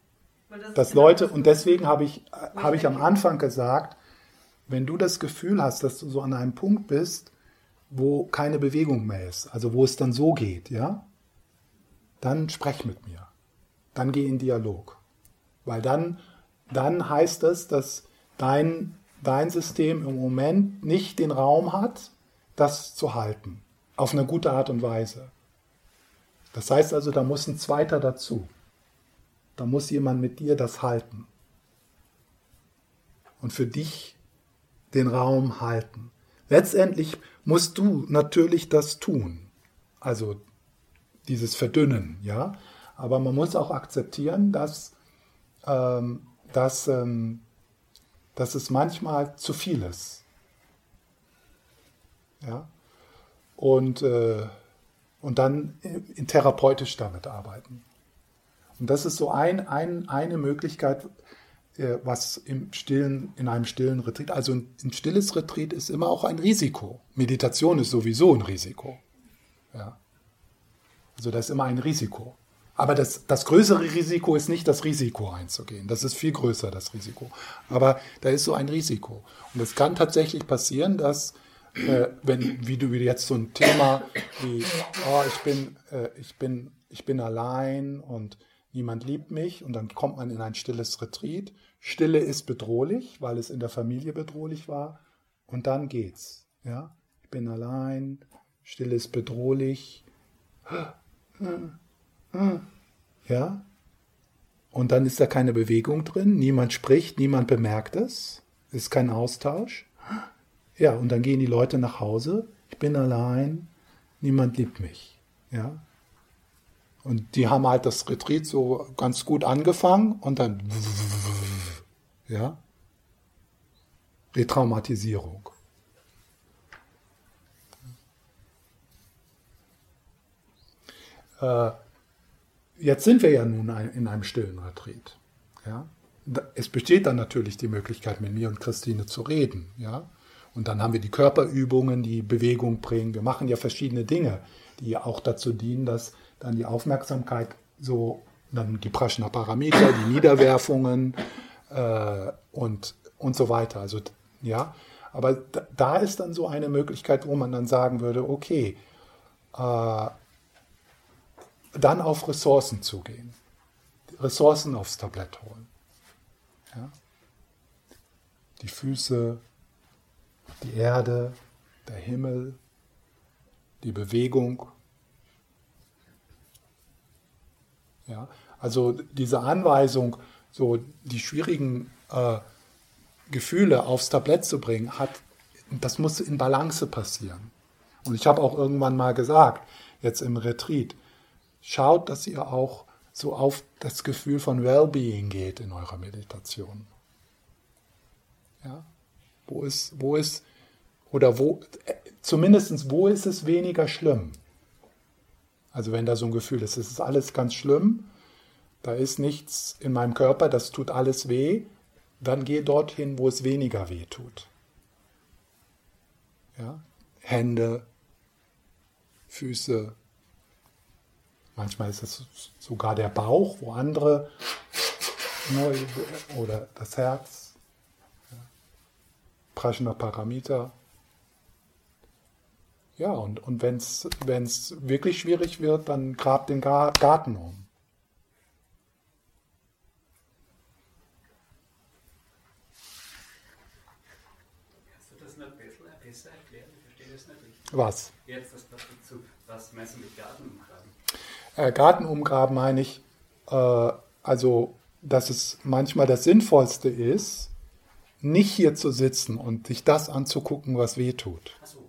Das Dass genau Leute, und deswegen habe ich, habe ich am Anfang gesagt, wenn du das Gefühl hast, dass du so an einem Punkt bist, wo keine Bewegung mehr ist, also wo es dann so geht, ja, dann sprech mit mir. Dann geh in Dialog. Weil dann, dann heißt es, dass dein, dein System im Moment nicht den Raum hat, das zu halten. Auf eine gute Art und Weise. Das heißt also, da muss ein zweiter dazu. Da muss jemand mit dir das halten. Und für dich den Raum halten. Letztendlich musst du natürlich das tun. Also dieses Verdünnen, ja. Aber man muss auch akzeptieren, dass, ähm, dass, ähm, dass es manchmal zu viel ist. Ja. Und, äh, und dann in, therapeutisch damit arbeiten. Und das ist so ein, ein, eine Möglichkeit, äh, was im stillen, in einem stillen Retreat, also ein, ein stilles Retreat ist immer auch ein Risiko. Meditation ist sowieso ein Risiko. Ja. Also das ist immer ein Risiko. Aber das, das größere Risiko ist nicht das Risiko einzugehen. Das ist viel größer, das Risiko. Aber da ist so ein Risiko. Und es kann tatsächlich passieren, dass, äh, wenn, wie du jetzt so ein Thema wie, oh, ich bin, äh, ich bin, ich bin allein und niemand liebt mich und dann kommt man in ein stilles Retreat. Stille ist bedrohlich, weil es in der Familie bedrohlich war. Und dann geht's. Ja? Ich bin allein, Stille ist bedrohlich. Ja? Und dann ist da keine Bewegung drin, niemand spricht, niemand bemerkt es, ist kein Austausch. Ja, und dann gehen die Leute nach Hause, ich bin allein, niemand liebt mich. Ja? Und die haben halt das Retreat so ganz gut angefangen und dann ja, Retraumatisierung. Äh, jetzt sind wir ja nun ein, in einem stillen Retreat. Ja? Es besteht dann natürlich die Möglichkeit, mit mir und Christine zu reden. Ja? Und dann haben wir die Körperübungen, die Bewegung bringen. Wir machen ja verschiedene Dinge, die auch dazu dienen, dass dann die Aufmerksamkeit so, dann die Prashna Parameter, die Niederwerfungen äh, und, und so weiter. Also, ja, aber da, da ist dann so eine Möglichkeit, wo man dann sagen würde, okay, äh, dann auf Ressourcen zugehen. Ressourcen aufs Tablett holen. Ja? Die Füße, die Erde, der Himmel, die Bewegung. Ja? Also diese Anweisung, so die schwierigen äh, Gefühle aufs Tablett zu bringen, hat, das muss in Balance passieren. Und ich habe auch irgendwann mal gesagt, jetzt im Retreat, schaut, dass ihr auch so auf das Gefühl von Wellbeing geht in eurer Meditation. Ja? Wo ist, wo ist, oder wo, äh, zumindest wo ist es weniger schlimm? Also wenn da so ein Gefühl ist, es ist alles ganz schlimm, da ist nichts in meinem Körper, das tut alles weh, dann geh dorthin, wo es weniger weh tut. Ja? Hände, Füße, manchmal ist es sogar der Bauch, wo andere, ne, oder das Herz, ja. Prashna Paramita. Ja, und, und wenn es wirklich schwierig wird, dann grab den Ga- Garten um. Kannst du das noch besser erklären? Ich verstehe das nicht richtig. Was? Jetzt das dazu. Was meinst du mit Garten umgraben? Äh, Garten umgraben meine ich, äh, also, dass es manchmal das Sinnvollste ist, nicht hier zu sitzen und sich das anzugucken, was weh tut. Achso.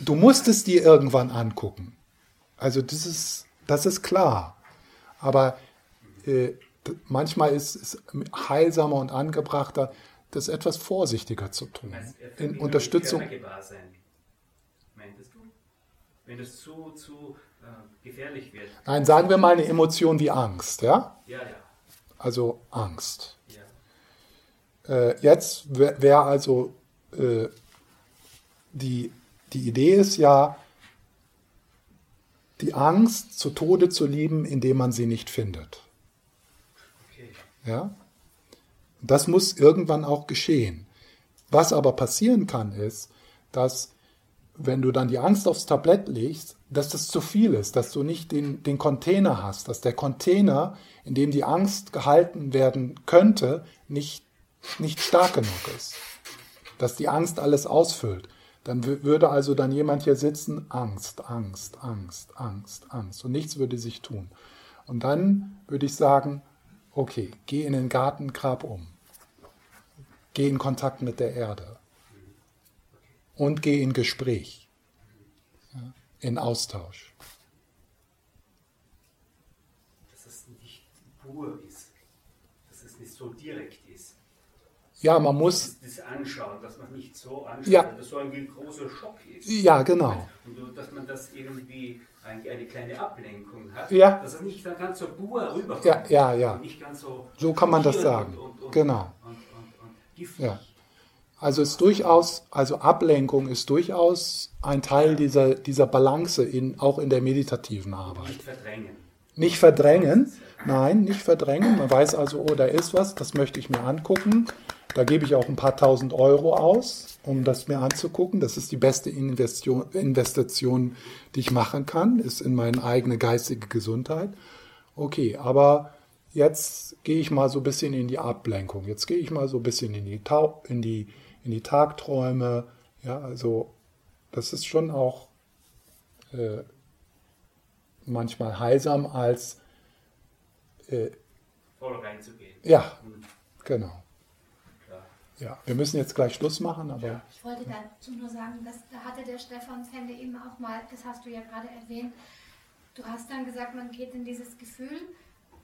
Du musst es dir irgendwann angucken. Also das ist, das ist klar. Aber äh, manchmal ist es heilsamer und angebrachter, das etwas vorsichtiger zu tun. Äh, In Unterstützung. Meintest du? Wenn das zu, zu äh, gefährlich wird. Nein, sagen wir mal eine Emotion wie Angst, ja? Ja, ja. Also Angst. ja. Äh, jetzt wäre wär also äh, die, die Idee ist ja, die Angst zu Tode zu lieben, indem man sie nicht findet. Okay. Ja? Das muss irgendwann auch geschehen. Was aber passieren kann, ist, dass wenn du dann die Angst aufs Tablett legst, dass das zu viel ist, dass du nicht den, den Container hast, dass der Container, in dem die Angst gehalten werden könnte, nicht, nicht stark genug ist. Dass die Angst alles ausfüllt. Dann wü- würde also dann jemand hier sitzen, Angst, Angst, Angst, Angst, Angst. Und nichts würde sich tun. Und dann würde ich sagen, okay, geh in den Garten, grab um. Geh in Kontakt mit der Erde. Und geh in Gespräch. In Austausch. Dass es nicht pur ist. Dass es nicht so direkt ist. Ja, man muss, Das, das Anschauen, dass man nicht so anschaut, Ja. weil das so ein großer Schock ist. ja, genau. Und dass man das irgendwie eine, eine kleine Ablenkung hat, Ja. dass es nicht dann ganz so pur rüberkommt. Ja, ja, ja. So So kann man das sagen. Und, und, Genau. Und. Ja. Also ist durchaus, also Ablenkung ist durchaus ein Teil dieser, dieser Balance in, auch in der meditativen Arbeit. Nicht verdrängen. Nicht verdrängen, nein, nicht verdrängen. Man weiß also, oh, da ist was, das möchte ich mir angucken. Da gebe ich auch ein paar tausend Euro aus, um das mir anzugucken. Das ist die beste Investition, Investition, die ich machen kann, ist in meine eigene geistige Gesundheit. Okay, aber jetzt gehe ich mal so ein bisschen in die Ablenkung. Jetzt gehe ich mal so ein bisschen in die, Tau in die, in die Tagträume. Ja, also das ist schon auch äh, manchmal heilsam als, äh, Voll reinzugehen. ja, genau. Ja, wir müssen jetzt gleich Schluss machen, aber Ich wollte dazu nur sagen, dass da hatte der Stefan Fende eben auch mal, das hast du ja gerade erwähnt, du hast dann gesagt, man geht in dieses Gefühl,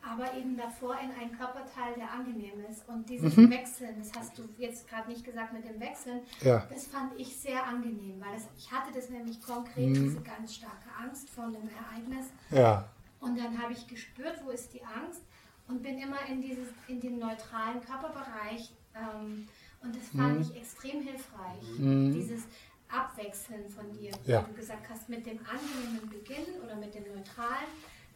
aber eben davor in einen Körperteil, der angenehm ist. Und dieses Mhm. Wechseln, das hast du jetzt gerade nicht gesagt mit dem Wechseln, ja, das fand ich sehr angenehm, weil das, ich hatte das nämlich konkret, Mhm. diese ganz starke Angst vor dem Ereignis. ja, Und dann habe ich gespürt, wo ist die Angst und bin immer in, dieses, in den neutralen Körperbereich. Ähm, und das fand Mhm. ich extrem hilfreich, Mhm. dieses Abwechseln von dir, Ja. wie du gesagt hast, mit dem angenehmen beginnen oder mit dem neutralen,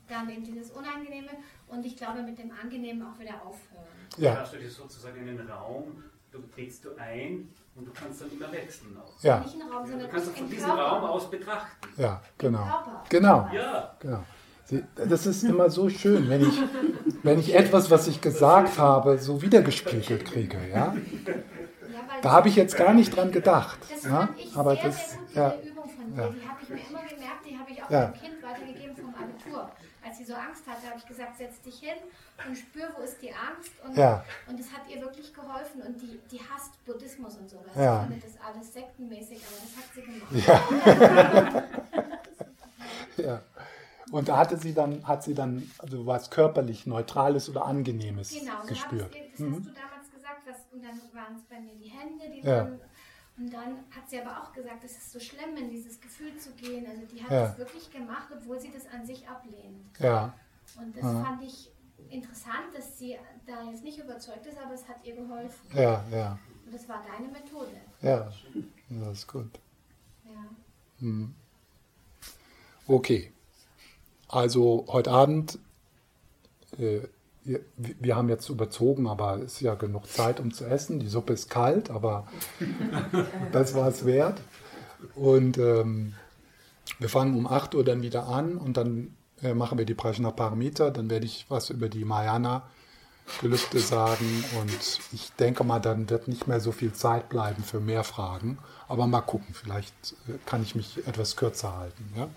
dann in dieses Unangenehme und ich glaube mit dem Angenehmen auch wieder aufhören. Da ja, hast du dir sozusagen einen Raum, du trittst du ein und du kannst dann immer wechseln auch. ja, Nicht ein Raum, Du sondern kannst im von diesem Körper. Raum aus betrachten. ja, genau, Körper. genau, Ja, genau. Sie- Das ist immer so schön, wenn ich, wenn ich etwas, was ich gesagt habe, so wiedergespiegelt kriege, ja. Ja, Da habe ich jetzt gar nicht dran gedacht, Das ja, ich aber sehr, das, sehr ja, Übung von dir. ja. Die habe ich mir immer gemerkt, die habe ich auch Ja. dem Kind weitergegeben vom Abitur. Als sie so Angst hatte, habe ich gesagt, setz dich hin und spür, wo ist die Angst. Und, Ja. und das hat ihr wirklich geholfen. Und die, die hasst Buddhismus und sowas. Ja. Ich finde das alles sektenmäßig, aber das hat sie gemacht. ja. Und da hatte sie dann, hat sie dann, also was körperlich Neutrales oder Angenehmes Genau, so gespürt. Ich's, das Mhm. hast du damals und dann waren es bei mir die Hände, die Ja. dann, Und dann hat sie aber auch gesagt, es ist so schlimm, in dieses Gefühl zu gehen. Also die hat Ja. das wirklich gemacht, obwohl sie das an sich ablehnt. Ja, Und das Ja. fand ich interessant, dass sie da jetzt nicht überzeugt ist, aber es hat ihr geholfen. ja, ja, Und das war deine Methode. ja, das ist gut. Ja. Okay. Also heute Abend, äh, wir, wir haben jetzt überzogen, aber es ist ja genug Zeit, um zu essen. Die Suppe ist kalt, aber das war es wert. Und ähm, wir fangen um 8 Uhr dann wieder an und dann äh, machen wir die Prajnaparamita. Dann werde ich was über die Mayana-Gelübde sagen und ich denke mal, dann wird nicht mehr so viel Zeit bleiben für mehr Fragen. Aber mal gucken, vielleicht äh, kann ich mich etwas kürzer halten. Ja?